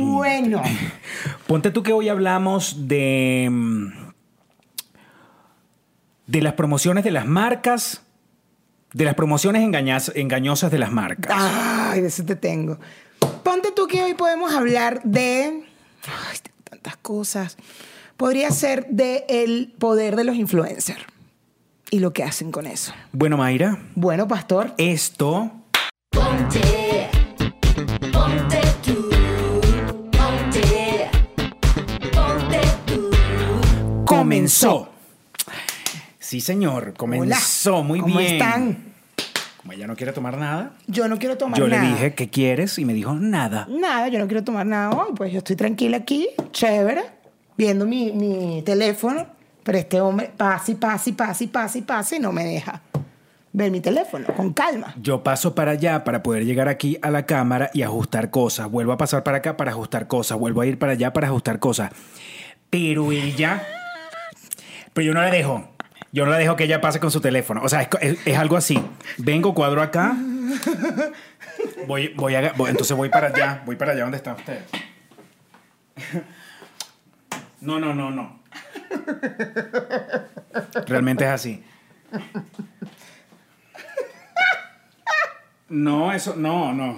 Bueno. Ponte tú que hoy hablamos de. mm, de las promociones de las marcas. De las promociones engañas- engañosas de las marcas. Ay, de eso te tengo. Ponte tú que hoy podemos hablar de. Ay, tengo tantas cosas. Podría ser de el poder de los influencers y lo que hacen con eso. Bueno, Mayra, Bueno, pastor. esto. Ponte comenzó. Sí, señor, comenzó Hola. muy ¿Cómo bien. están? Como ella no quiere tomar nada, Yo no quiero tomar yo nada. le dije, ¿qué quieres? Y me dijo, nada. Nada, yo no quiero tomar nada hoy. Pues yo estoy tranquila aquí, chévere, viendo mi, mi teléfono. Pero este hombre pasa y pasa y pasa y pasa y pasa y no me deja ver mi teléfono con calma. Yo paso para allá para poder llegar aquí a la cámara y ajustar cosas. Vuelvo a pasar para acá para ajustar cosas. Vuelvo a ir para allá para ajustar cosas. Pero ella... Pero yo no la dejo. Yo no la dejo que ella pase con su teléfono. O sea, es, es- es algo así. Vengo, cuadro acá. Voy, voy a, voy- entonces voy para allá. Voy para allá donde están ustedes. No, no, no, no. Realmente es así. No, eso, no, no.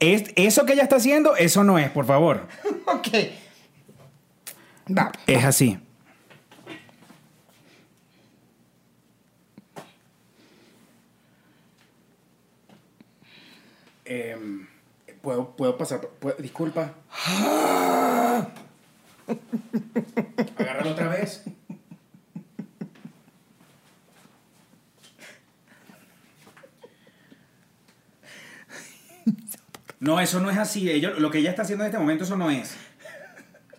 Es, eso que ella está haciendo, eso no es, por favor. Ok. Va. Es así. Em, ¿puedo, ¿Puedo pasar? ¿Puedo- disculpa. Agárralo otra vez. No, eso no es así. Ello- lo que ella está haciendo en este momento, eso no. Es,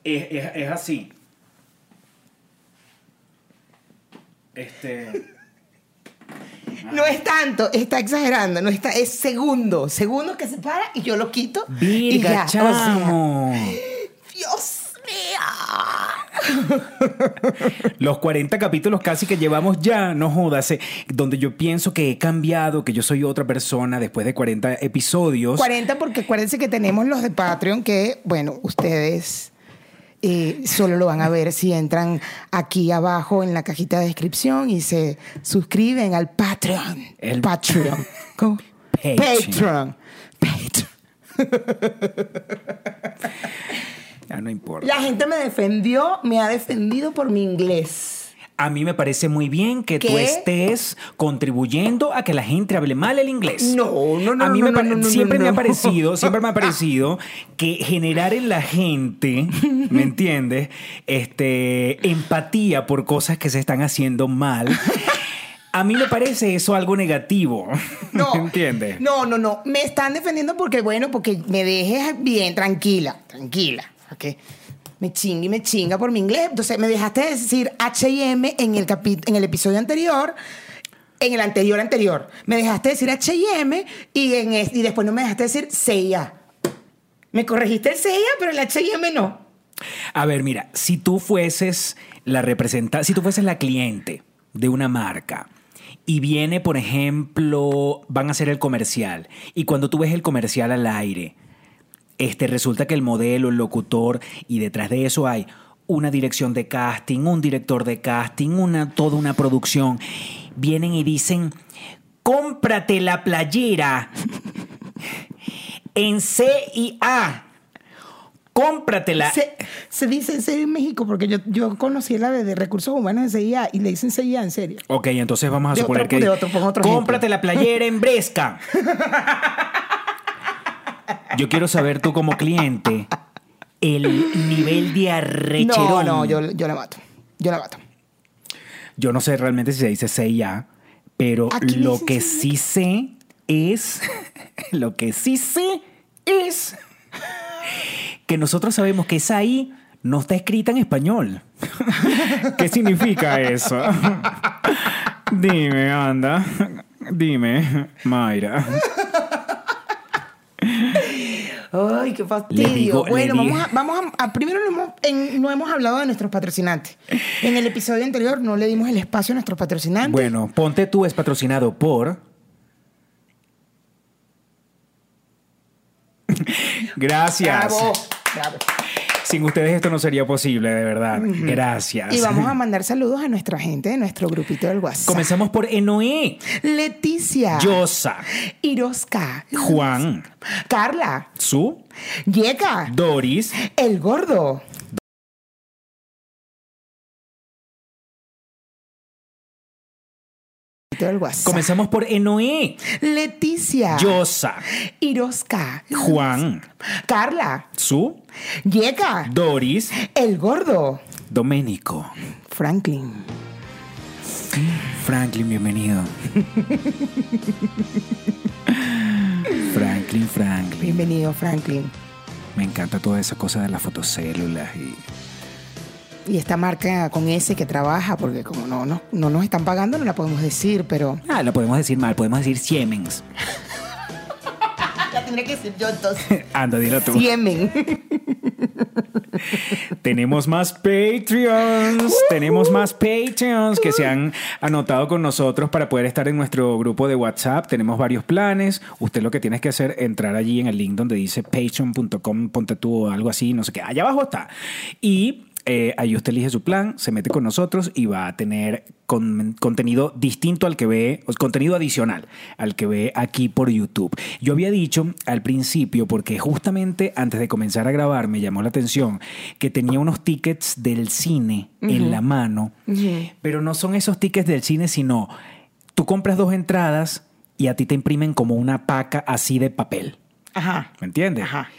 es- es así. Este. No es tanto, está exagerando, no está, es segundo, segundo que se para y yo lo quito. y ya, o sea. Dios mío. Los 40 capítulos casi que llevamos ya, no jodas, eh, donde yo pienso que he cambiado, que yo soy otra persona después de 40 episodios. 40 porque acuérdense que tenemos los de Patreon que, bueno, ustedes eh, solo lo van a ver si entran aquí abajo en la cajita de descripción y se suscriben al Patreon. El- Patreon. ¿Cómo? Patreon. Patreon. Patreon. Ya no importa. La gente me defendió, me ha defendido por mi inglés. A mí me parece muy bien que tú estés contribuyendo a que la gente hable mal el inglés. No, no, no, A mí no, me no, no, no, siempre me ha parecido, siempre me ha parecido que generar en la gente, ¿me entiendes? Este, empatía por cosas que se están haciendo mal. A mí me parece eso algo negativo. No, ¿Me entiendes? No, no, no. Me están defendiendo porque, bueno, porque me dejes bien, tranquila, tranquila. ¿ok? Me chinga y me chinga por mi inglés. Entonces, me dejaste decir H&M en el, capi- en el episodio anterior, en el anterior anterior. Me dejaste decir H&M y, en y después no me dejaste decir CIA. Me corregiste el CIA, pero el H&M no. A ver, mira, si tú fueses la representante, si tú fueses la cliente de una marca y viene, por ejemplo, van a hacer el comercial y cuando tú ves el comercial al aire, este resulta que el modelo, el locutor y detrás de eso hay una dirección de casting, un director de casting, una toda una producción. Vienen y dicen, "Cómprate la playera en C y A. Cómpratela." Se, se dice en serio en México porque yo, yo conocí la de, de recursos humanos en CIA y le dicen CIA en serio. Ok, entonces vamos a De suponer otro- que. de otro, otro Cómprate ejemplo. la playera en Bresca. Yo quiero saber tú como cliente el nivel de arrecherón. No, no, yo, yo la mato. Yo la mato. Yo no sé realmente si se dice CIA, pero lo que sí sé es. lo que sí sé es. que nosotros sabemos que esa I no está escrita en español. ¿Qué significa eso? Dime, anda. Dime, Mayra. Ay, qué fastidio. digo- bueno, vamos a, vamos a, a- primero no hemos, en- no hemos hablado de nuestros patrocinantes. En el episodio anterior no le dimos el espacio a nuestros patrocinantes. Bueno, Ponte tú es patrocinado por. Gracias. Bravo. Bravo. Sin ustedes esto no sería posible, de verdad. Gracias. Y vamos a mandar saludos a nuestra gente de nuestro grupito del WhatsApp. Comenzamos por Enoé, Leticia. Yosa, Irosca. Juan, Carla. Su, Yeka. Doris, El gordo. Del WhatsApp. comenzamos por Enoé, Leticia. Yosa, Irosca. Juan, Carla. Su, Yeka. Doris, El gordo. Doménico. Franklin. Franklin, bienvenido. Franklin, Franklin. Bienvenido, Franklin. Me encanta toda esa cosa de las fotocélulas y Y esta marca con ese que trabaja, porque como no, no, no nos están pagando, no la podemos decir, pero. Ah, lo podemos decir mal, podemos decir Siemens. La tendré que decir yo entonces. Anda, dilo tú. Siemen. Tenemos más Patreons. Tenemos más Patreons que se han anotado con nosotros para poder estar en nuestro grupo de WhatsApp. Tenemos varios planes. Usted lo que tiene que hacer entrar allí en el link donde dice patreon.com, ponte tú o algo así, no sé qué. Allá abajo está. Y eh, ahí usted elige su plan, se mete con nosotros y va a tener con- contenido distinto al que ve, contenido adicional al que ve aquí por YouTube. Yo había dicho al principio, porque justamente antes de comenzar a grabar me llamó la atención que tenía unos tickets del cine en la mano, pero no son esos tickets del cine, sino tú compras dos entradas y a ti te imprimen como una paca así de papel. Ajá. ¿Me entiendes? Ajá.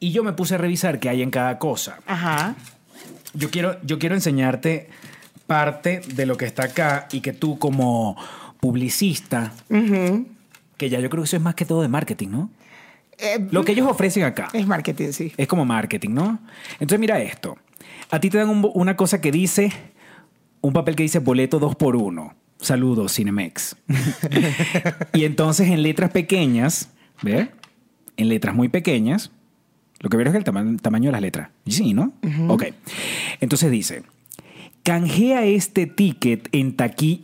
Y yo me puse a revisar qué hay en cada cosa. Ajá. Yo quiero, yo quiero enseñarte parte de lo que está acá y que tú como publicista, que ya yo creo que eso es más que todo de marketing, ¿no? Eh, Lo que ellos ofrecen acá es marketing, sí. es como marketing, ¿no? Entonces mira esto. A ti te dan un una cosa que dice, un papel que dice boleto 2 por 1 Saludos, Cinemex. y entonces en letras pequeñas, ¿ve? En letras muy pequeñas, lo que vieron es el tama- tamaño de las letras. Sí, ¿no? Ok. Entonces dice, canjea este ticket en taquilla.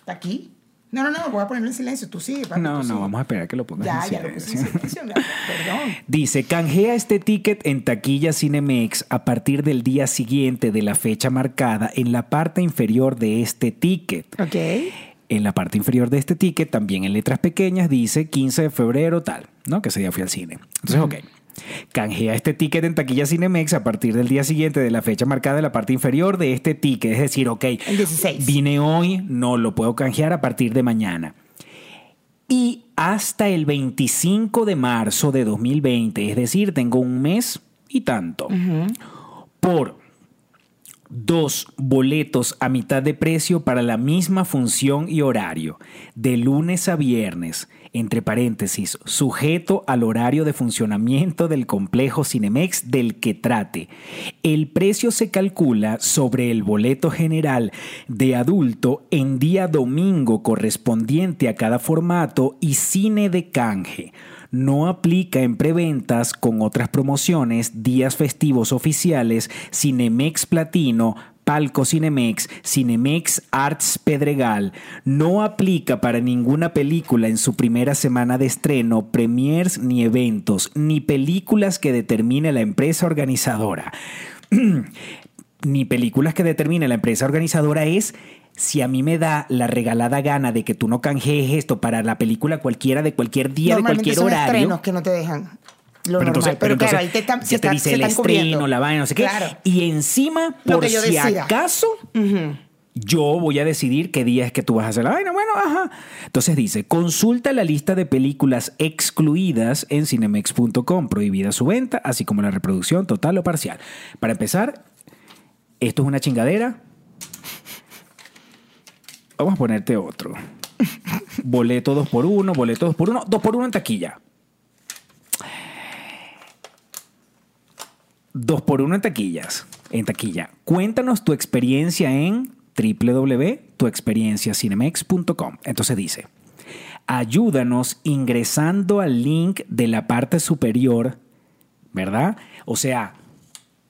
¿Está aquí? No, no, no, voy a ponerlo en silencio. Tú sigue, papi, No, tú no, vamos a esperar que lo pongas Ya, en ya lo puse en silencio. silencio. Perdón. Dice, canjea este ticket en taquilla Cinemex a partir del día siguiente de la fecha marcada en la parte inferior de este ticket. Ok. En la parte inferior de este ticket, también en letras pequeñas, dice 15 de febrero tal, ¿no? Que ese día fui al cine. Entonces, ok. Canjea este ticket en taquilla Cinemex a partir del día siguiente de la fecha marcada en la parte inferior de este ticket. Es decir, ok, El 16. vine hoy, no lo puedo canjear a partir de mañana. Y hasta el 25 de marzo de 2020, es decir, tengo un mes y tanto, por dos boletos a mitad de precio para la misma función y horario, de lunes a viernes, entre paréntesis, sujeto al horario de funcionamiento del complejo Cinemex del que trate. El precio se calcula sobre el boleto general de adulto en día domingo correspondiente a cada formato y cine de canje no aplica en preventas con otras promociones, días festivos oficiales, Cinemex Platino, Palco Cinemex, Cinemex Arts Pedregal. No aplica para ninguna película en su primera semana de estreno, premiers ni eventos, ni películas que determine la empresa organizadora. ni películas que determine la empresa organizadora es si a mí me da la regalada gana de que tú no canjees esto para la película cualquiera de cualquier día, de cualquier son horario. estrenos que no te dejan. Lo Pero normal. entonces, pero claro, ahí te, están- se te dice se el están cubriendo. estreno, la vaina, no sé qué. Claro. Y encima, por si decida. acaso, yo voy a decidir qué día es que tú vas a hacer la vaina. Bueno, ajá. Entonces dice, consulta la lista de películas excluidas en cinemex.com, prohibida su venta, así como la reproducción total o parcial. Para empezar, esto es una chingadera. Vamos a ponerte otro. Boleto 2 por 1 boleto 2 por 1 2 por 1 en taquilla. 2 por 1 en taquillas. En taquilla. Cuéntanos tu experiencia en www.tuexperienciacinemex.com. Entonces dice, ayúdanos ingresando al link de la parte superior, ¿verdad? O sea,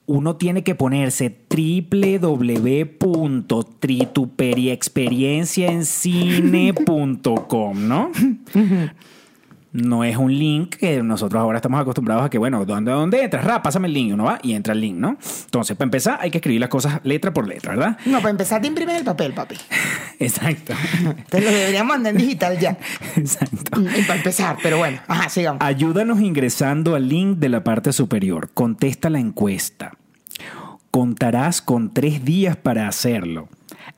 uno tiene que ponerse www.trituperiexperienciaencine.com, ¿no? No es un link que nosotros ahora estamos acostumbrados a que, bueno, ¿dónde, dónde entras? Ra, pásame el link, uno va y entra el link, ¿no? Entonces, para empezar, hay que escribir las cosas letra por letra, ¿verdad? No, para empezar te imprimes el papel, papi. Exacto. Te lo deberíamos mandar en digital ya. Exacto. Y para empezar, pero bueno, ajá, sigamos. Ayúdanos ingresando al link de la parte superior. Contesta la encuesta. Contarás con tres días para hacerlo.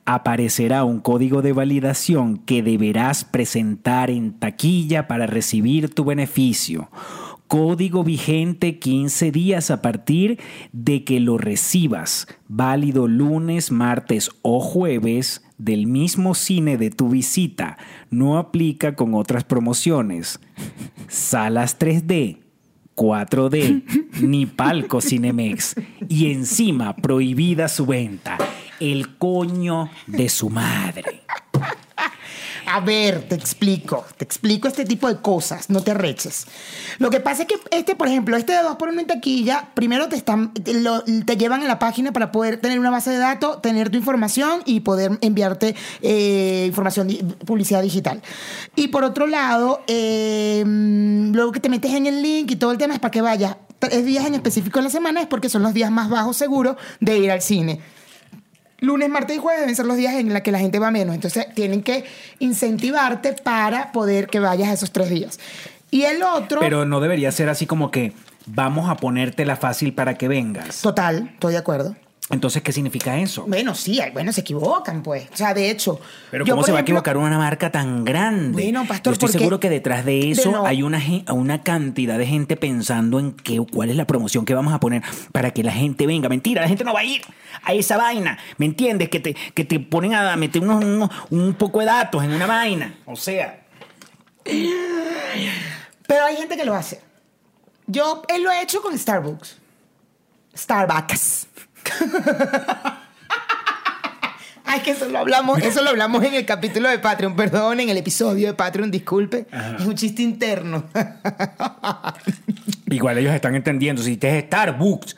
Aparecerá un código de validación que deberás presentar en taquilla para recibir tu beneficio. Código vigente 15 días a partir de que lo recibas. Válido lunes, martes o jueves del mismo cine de tu visita. No aplica con otras promociones. Salas 3D. 4D, ni palco Cinemex. Y encima prohibida su venta. El coño de su madre. A ver, te explico. Te explico este tipo de cosas. No te reches. Lo que pasa es que este, por ejemplo, este de 2x1 en taquilla, primero te, están, te, llevan a la página para poder tener una base de datos, tener tu información y poder enviarte eh, información, publicidad digital. Y por otro lado, eh, luego que te metes en el link y todo el tema es para que vayas tres días en específico en la semana, es porque son los días más bajos seguros de ir al cine. Lunes, martes y jueves deben ser los días en los que la gente va menos. Entonces tienen que incentivarte para poder que vayas a esos tres días. Y el otro, Pero no debería ser así como que vamos a ponértela fácil para que vengas. total, estoy de acuerdo. Entonces, ¿qué significa eso? Bueno, sí, bueno, se equivocan, pues. O sea, de hecho. Pero yo, ¿cómo se va a equivocar una marca tan grande? Bueno, pastor, Yo estoy porque- seguro que detrás de eso de no- hay una, una cantidad de gente pensando en qué, cuál es la promoción que vamos a poner para que la gente venga. Mentira, la gente no va a ir a esa vaina. ¿Me entiendes? Que te, que te ponen a meter unos, unos- un poco de datos en una vaina. O sea, Pero hay gente que lo hace. Yo él lo he hecho con Starbucks. Starbucks. Ay, que eso lo hablamos, eso lo hablamos en el capítulo de Patreon, perdón, en el episodio de Patreon, disculpe. Es un chiste interno. igual ellos están entendiendo. Si dices Starbucks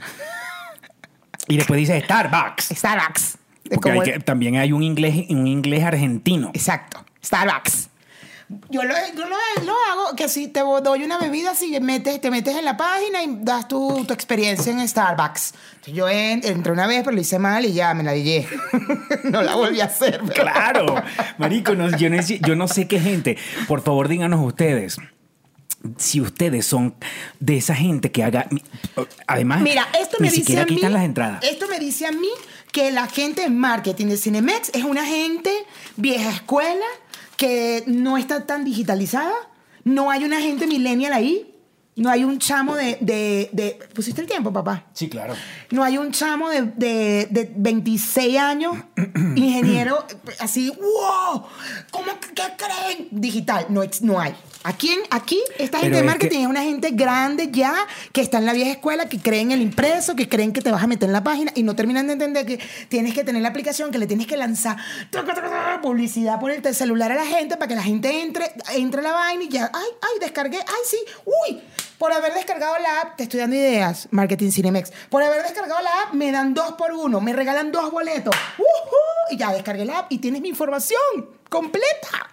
y después dices Starbucks. Starbucks. Porque hay que- también hay un inglés, un inglés argentino. Exacto, Starbucks. Yo lo, yo lo, lo hago que si te doy una bebida, si metes, te metes en la página y das tu, tu experiencia en Starbucks. Yo en- entré una vez, pero lo hice mal y ya me la dije. no la volví a hacer. pero- Claro, marico, no, yo, no, sé- yo no sé qué gente. Por favor, díganos ustedes. Si ustedes son de esa gente que haga. Además, Mira, esto me ni dice siquiera a mí, quitan las entradas. Esto me dice a mí que la gente en marketing de Cinemex es una gente vieja escuela que no está tan digitalizada. No hay una gente millennial ahí. No hay un chamo de, de, de- ¿Pusiste el tiempo, papá? Sí, claro. No hay un chamo de, de, de 26 años, ingeniero, así, wow, ¿cómo que qué creen? Digital, no, no hay. Aquí, en- aquí esta Pero gente de es marketing que- es una gente grande ya, que está en la vieja escuela, que creen en el impreso, que creen que te vas a meter en la página y no terminan de entender que tienes que tener la aplicación, que le tienes que lanzar publicidad por el celular a la gente para que la gente entre, entre a la vaina y ya, ay, ay, descargué, ay, sí, uy, por haber descargado la app, te estoy dando ideas, Marketing Cinemex, por haber descargado la app, me dan dos por uno, me regalan dos boletos, ¡Uhú! y ya descargué la app y tienes mi información completa.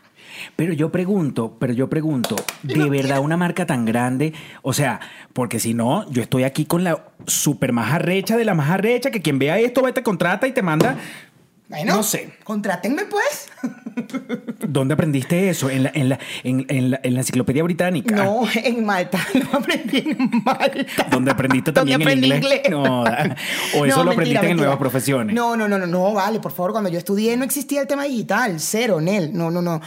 Pero yo pregunto, pero yo pregunto, ¿de verdad una marca tan grande? O sea, porque si no, yo estoy aquí con la super más arrecha de la más arrecha, que quien vea esto va y te contrata y te manda. Bueno, No sé. Contrátenme pues. ¿Dónde aprendiste eso? ¿En la, en la, en, en la, en la enciclopedia británica? No, en Malta. Lo aprendí en Malta. ¿Donde aprendiste también aprendí inglés? No, o eso lo aprendiste en Nuevas Profesiones. No, no, no, no, no, vale, por favor, cuando yo estudié no existía el tema digital, cero, Nel, no, no, no.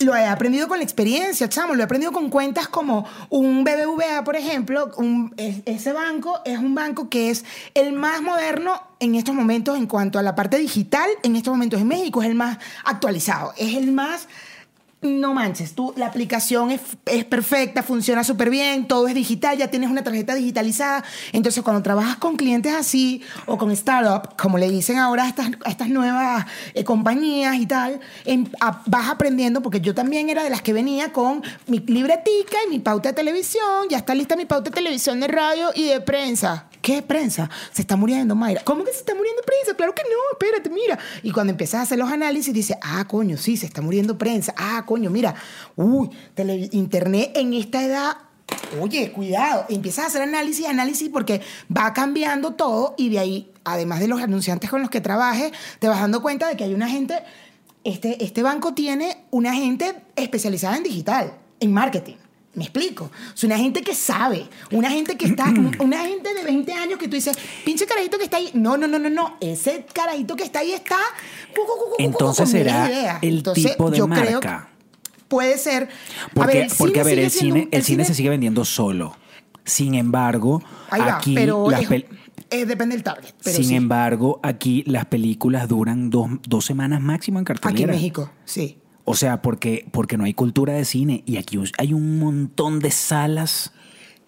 Lo he aprendido con la experiencia, chamo, lo he aprendido con cuentas como un BBVA, por ejemplo, un- es- ese banco es un banco que es el más moderno en estos momentos en cuanto a la parte digital, en estos momentos en México es el más actualizado, es el más no manches, tú, la aplicación es, es perfecta, funciona súper bien, todo es digital, ya tienes una tarjeta digitalizada. Entonces, cuando trabajas con clientes así o con startup, como le dicen ahora a estas, estas nuevas eh, compañías y tal, em- a- vas aprendiendo, porque yo también era de las que venía con mi libretica y mi pauta de televisión, ya está lista mi pauta de televisión, de radio y de prensa. ¿Qué prensa? Se está muriendo Mayra. ¿Cómo que se está muriendo prensa? Claro que no, espérate, mira. Y cuando empiezas a hacer los análisis, dices, ah, coño, sí, se está muriendo prensa. Ah, coño, mira, uy, tele- internet en esta edad. Oye, cuidado, empiezas a hacer análisis, análisis porque va cambiando todo y de ahí, además de los anunciantes con los que trabajes, te vas dando cuenta de que hay una gente, este, este banco tiene una gente especializada en digital, en marketing. Me explico. Es una gente que sabe, una gente que está, una gente de 20 años que tú dices, pinche carajito que está ahí. No, no, no, no, no. Ese carajito que está ahí está. Entonces será el tipo de yo creo que marca. Puede ser. Porque, el porque a ver, el siendo cine, el cine se sigue vendiendo solo. Sin embargo, va, aquí pero las es- eh, depende del target. Pero sin sí. embargo, aquí las películas duran dos, dos semanas máximo en cartelera. Aquí en México, sí. O sea, porque, porque no hay cultura de cine y aquí hay un montón de salas.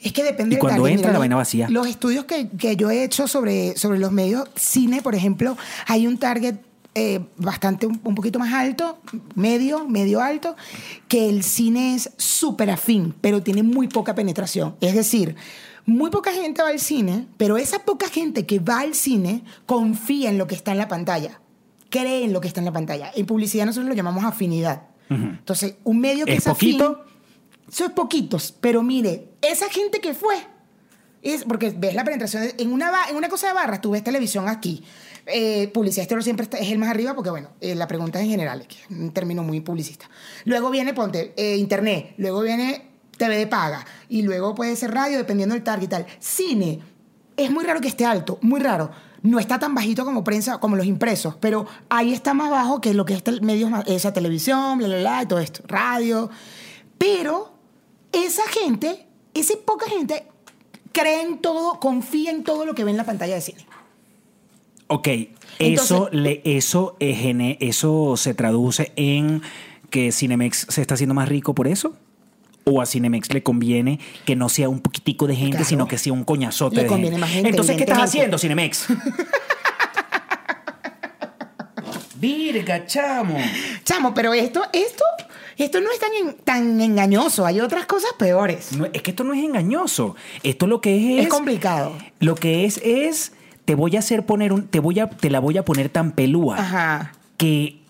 Es que depende Y cuando entra, la vaina vacía. Los estudios que, que yo he hecho sobre, sobre los medios cine, por ejemplo, hay un target eh, bastante, un, un poquito más alto, medio, medio alto, que el cine es súper afín, pero tiene muy poca penetración. Es decir, muy poca gente va al cine, pero esa poca gente que va al cine confía en lo que está en la pantalla, cree en lo que está en la pantalla. En publicidad nosotros lo llamamos afinidad. Entonces, un medio que ¿Es es, afín- poquito? eso es poquitos, pero mire, esa gente que fue, es porque ves la penetración, en una, en una cosa de barras, tú ves televisión aquí. Eh, publicidad siempre es el más arriba porque, bueno, eh, la pregunta es en general, es un término muy publicista. Luego viene, ponte, eh, internet, luego viene TV de paga, y luego puede ser radio, dependiendo del target y tal. Cine, es muy raro que esté alto, muy raro. No está tan bajito como prensa, como los impresos, pero ahí está más bajo que lo que es medios, esa televisión, bla, bla, bla, y todo esto, radio. Pero esa gente, esa poca gente, cree en todo, confía en todo lo que ve en la pantalla de cine. Ok, eso, Entonces- le, eso, eh, gene- eso se traduce en que Cinemex se está haciendo más rico por eso. ¿O a Cinemex le conviene que no sea un poquitico de gente, Claro. sino que sea un coñazote Le de conviene gente? más gente, Entonces, ¿qué estás haciendo, Cinemex? Virga, chamo. Chamo, pero esto, esto, esto no es tan, en- tan engañoso. Hay otras cosas peores. No, es que esto no es engañoso. Esto lo que es Es complicado. Lo que es es te voy a hacer poner un te voy a te la voy a poner tan pelúa Ajá. que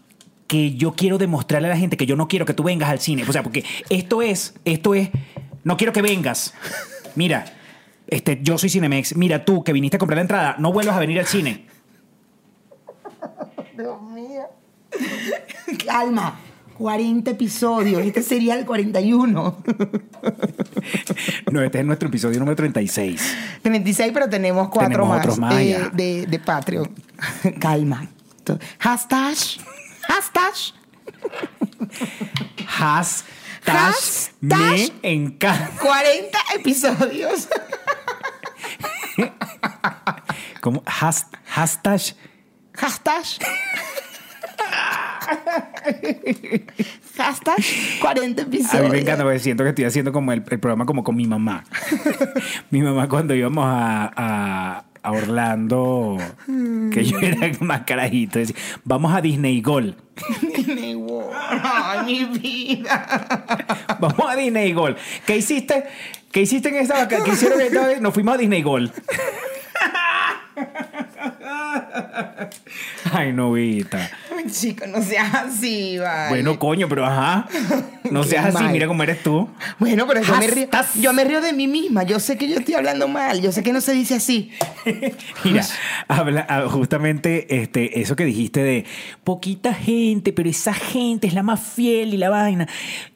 que yo quiero demostrarle a la gente que yo no quiero que tú vengas al cine. O sea, porque esto es esto es no quiero que vengas. Mira, este yo soy Cinemex. Mira tú que viniste a comprar la entrada, no vuelvas a venir al cine. Dios mío. Calma. 40 episodios. Este sería el 41. No, este es nuestro episodio número 36. 36, pero tenemos cuatro Tenemos más, otros más, de, de- de Patreon. Calma. Hashtag. Hashtag. Hashtag, Hashtag. me encanta. 40 episodios. ¿Cómo? Has- hashtag Hashtag. Hashtag 40 A episodios. mí me encanta porque siento que estoy haciendo como el, el programa como con mi mamá. mi mamá cuando íbamos a, a- a Orlando, que yo era más carajito, decía, vamos a Disney Gold. Disney World. Ay, mi vida. Vamos a Disney Gold. ¿Qué hiciste? ¿Qué hiciste en esta vaca? ¿Qué hicieron esta vez? Nos fuimos a Disney Gold. Ay, novita. Chico, no seas así, vale. Bueno, coño, pero ajá. No seas así, mal. mira cómo eres tú. Bueno, pero yo me, río, yo me río de mí misma. Yo sé que yo estoy hablando mal. Yo sé que no se dice así. Mira, habla, ah, justamente este, eso que dijiste de poquita gente, pero esa gente es la más fiel y la vaina.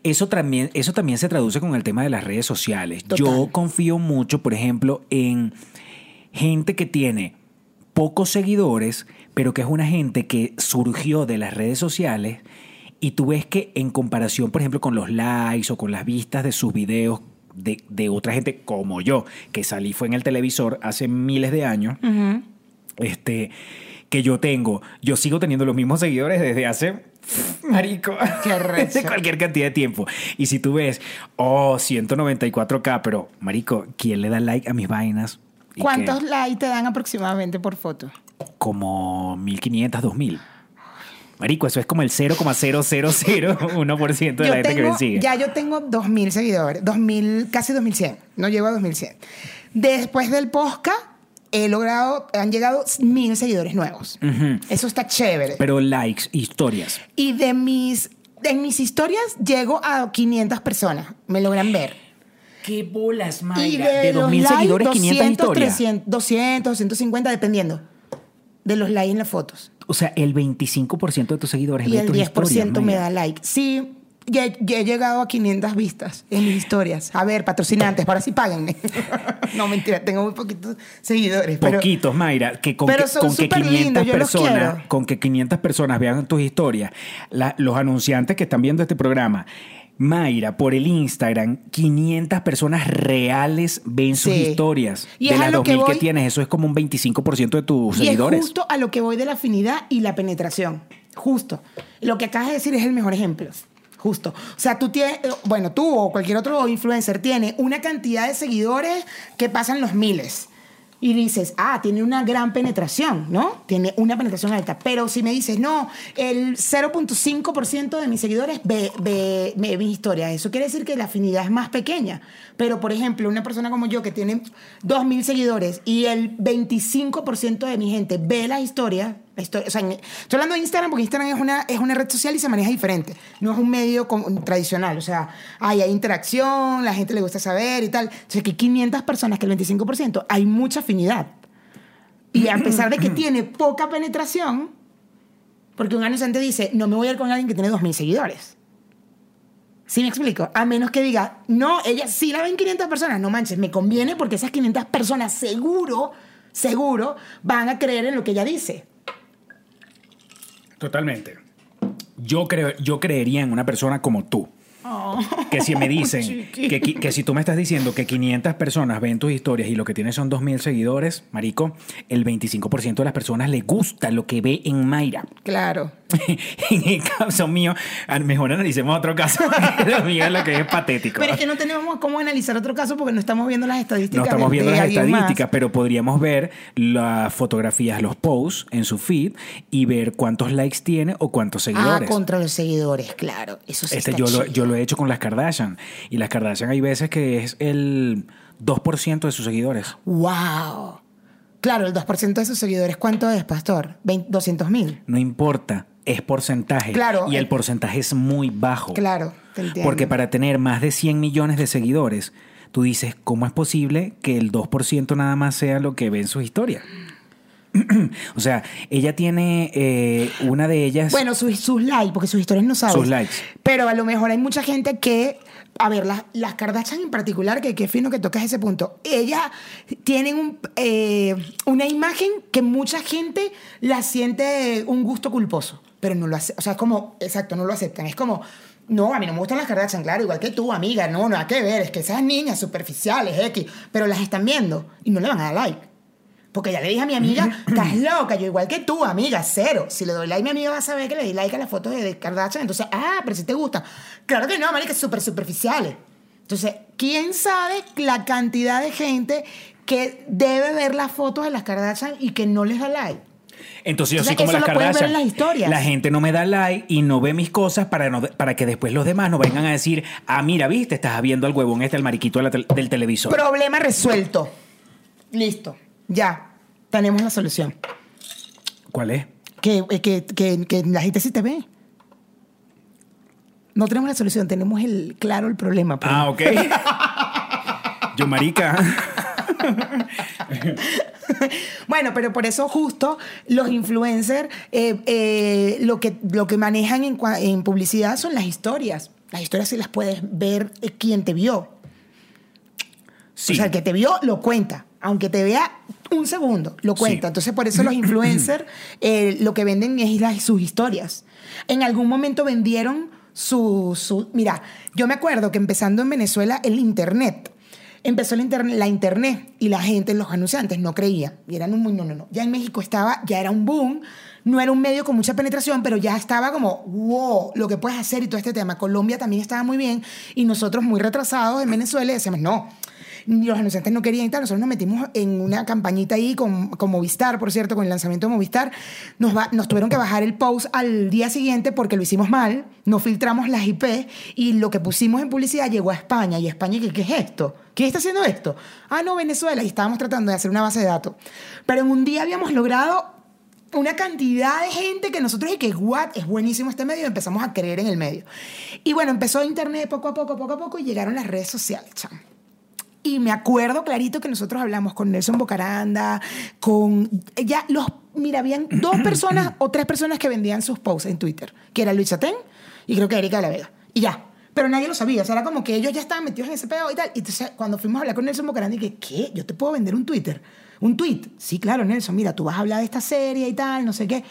Eso también, eso también se traduce con el tema de las redes sociales. Yo confío mucho, por ejemplo, en gente que tiene pocos seguidores, pero que es una gente que surgió de las redes sociales y tú ves que en comparación, por ejemplo, con los likes o con las vistas de sus videos de, de otra gente como yo, que salí fue en el televisor hace miles de años, este, que yo tengo, yo sigo teniendo los mismos seguidores desde hace, marico, Qué cualquier cantidad de tiempo. Y si tú ves, oh, 194K, pero, marico, ¿quién le da like a mis vainas? ¿Y ¿Cuántos likes te dan aproximadamente por foto? Como 1500, 2000. Marico, eso es como el 0,0001% de la Yo gente que me tengo, sigue. ya yo tengo 2.000 seguidores, 2000, casi 2.100, no llego a 2.100. Después del podcast, he logrado, han llegado mil seguidores nuevos. Eso está chévere. Pero likes, historias. y de mis, de mis historias llego a 500 personas, me logran ver. ¿Qué bolas, y De, los 2.000 likes, seguidores, 500 historias. 300, 200, 250, dependiendo de los likes en las fotos. O sea, el 25% de tus seguidores Y el tus 10% historias, me Mayra. da like. Sí, ya, he- ya he llegado a 500 vistas en mis historias. A ver, patrocinantes, ahora sí páganme. no, mentira, tengo muy poquitos seguidores. Pero, Poquitos, Mayra, que con pero que, con que súper 500 lindos, yo los personas, con que 500 personas vean tus historias, la- los anunciantes que están viendo este programa, Mayra, por el Instagram, 500 personas reales ven sus Sí. historias. Y de es las lo que 2000 que, voy. tienes, eso es como un 25% de tus y es seguidores. justo a lo que voy de la afinidad y la penetración. Justo. Lo que acabas de decir es el mejor ejemplo. Justo. O sea, tú tienes, eh, bueno, tú o cualquier otro influencer tiene una cantidad de seguidores que pasan los miles. Y dices, ah, tiene una gran penetración, ¿no? Tiene una penetración alta. Pero si me dices, no, el 0.5% de mis seguidores ve, ve, ve mis historias, eso quiere decir que la afinidad es más pequeña. Pero, por ejemplo, una persona como yo que tiene 2.000 seguidores y el 25% de mi gente ve las historias, historia, o sea, estoy hablando de Instagram porque Instagram es una, es una red social y se maneja diferente. No es un medio com- tradicional. O sea, hay, hay interacción, la gente le gusta saber y tal. Entonces, que 500 personas, que el 25%, hay mucha afinidad. Y a pesar de que tiene poca penetración, porque un anunciante dice, no me voy a ir con alguien que tiene 2.000 seguidores. ¿Sí me explico? A menos que diga, no, ella sí la ven 500 personas, no manches, me conviene porque esas 500 personas seguro, seguro, van a creer en lo que ella dice. Totalmente. Yo, creo, yo creería en una persona como tú. Que si me dicen que, que si tú me estás diciendo que 500 personas ven tus historias y lo que tienes son 2.000 seguidores, marico, el 25% de las personas le gusta lo que ve en Mayra. Claro. en el caso mío, mejor analicemos otro caso. lo mío es lo que es patético. Pero es que no tenemos cómo analizar otro caso porque no estamos viendo las estadísticas. No estamos viendo las más. estadísticas, pero podríamos ver las fotografías, los posts en su feed y ver cuántos likes tiene o cuántos Ah, seguidores. contra los seguidores, claro. Eso sí Este, está yo, lo, chido. yo lo he hecho con las Kardashian. Y las Kardashian hay veces que es el 2% de sus seguidores. ¡Wow! Claro, el 2% de sus seguidores, ¿cuánto es, pastor? Vein- ¿200 mil? No importa, es porcentaje. Claro, Y el eh, porcentaje es muy bajo. Claro, te entiendo. Porque para tener más de 100 millones de seguidores, tú dices, ¿cómo es posible que el 2% nada más sea lo que ve en sus historias? o sea, ella tiene eh, una de ellas... Bueno, sus, sus likes, porque sus historias no sabes. Sus likes. Pero a lo mejor hay mucha gente que, a ver, las, las Kardashian en particular, que qué fino que tocas ese punto, ellas tienen un, eh, una imagen que mucha gente la siente un gusto culposo, pero no lo hace, o sea, es como, exacto, no lo aceptan, es como... No, a mí no me gustan las Kardashian, claro, igual que tú, amiga, no, nada que ver, es que esas niñas superficiales, X, pero las están viendo y no le van a dar like. Porque ya le dije a mi amiga, estás loca, yo igual que tú, amiga, cero. Si le doy like, mi amiga va a saber que le di like a las fotos de, Kardashian. Entonces, ah, pero si te gusta. Claro que no, marica, súper superficiales. Entonces, ¿quién sabe la cantidad de gente que debe ver las fotos de las Kardashian y que no les da like? Entonces yo O sea, soy como las Kardashian. las. La gente no me da like y no ve mis cosas para, no- para que después los demás no vengan a decir, ah, mira, viste, estás viendo al huevón este, el mariquito del televisor. Problema resuelto. Listo. Ya. Tenemos la solución. ¿Cuál es? Que, eh, que, que, que la gente sí te ve. No tenemos la solución, tenemos el claro el problema. pues. Ah, ok. Yo, marica. Bueno, pero por eso justo los influencers eh, eh, lo, que, lo que manejan en, publicidad son las historias. Las historias sí las puedes ver eh, quien te vio. Sí. O sea, el que te vio lo cuenta. Aunque te vea un segundo, lo cuenta. Sí. Entonces, por eso los influencers eh, lo que venden es las- sus historias. En algún momento vendieron su, su... Mira, yo me acuerdo que empezando en Venezuela el Internet, empezó el internet, la Internet y la gente, los anunciantes, no creían. Y eran un... No, no, no. Ya en México estaba, ya era un boom. No era un medio con mucha penetración, pero ya estaba como, wow, lo que puedes hacer y todo este tema. Colombia también estaba muy bien y nosotros muy retrasados en Venezuela decíamos, no, los anunciantes no querían y tal. Nosotros nos metimos en una campañita ahí con, con Movistar, por cierto, con el lanzamiento de Movistar. Nos, va- nos tuvieron que bajar el post al día siguiente porque lo hicimos mal, no filtramos las IP y lo que pusimos en publicidad llegó a España. ¿Y España qué, qué es esto? ¿Quién está haciendo esto? Ah, no, Venezuela. Y estábamos tratando de hacer una base de datos. Pero en un día habíamos logrado una cantidad de gente que nosotros y que what es buenísimo este medio y empezamos a creer en el medio y bueno empezó internet poco a poco poco a poco y llegaron las redes sociales chamo. Y me acuerdo clarito que nosotros hablamos con Nelson Bocaranda con ya los mira habían dos personas o tres personas que vendían sus posts en Twitter que era Luis Satén y creo que Erika de la Vega y ya pero nadie lo sabía, o sea, era como que ellos ya estaban metidos en ese pedo y tal. Y entonces, cuando fuimos a hablar con Nelson Bocaranda, dije, ¿qué? ¿Yo te puedo vender un Twitter? ¿Un tweet? Sí, claro, Nelson, mira, tú vas a hablar de esta serie y tal, no sé qué.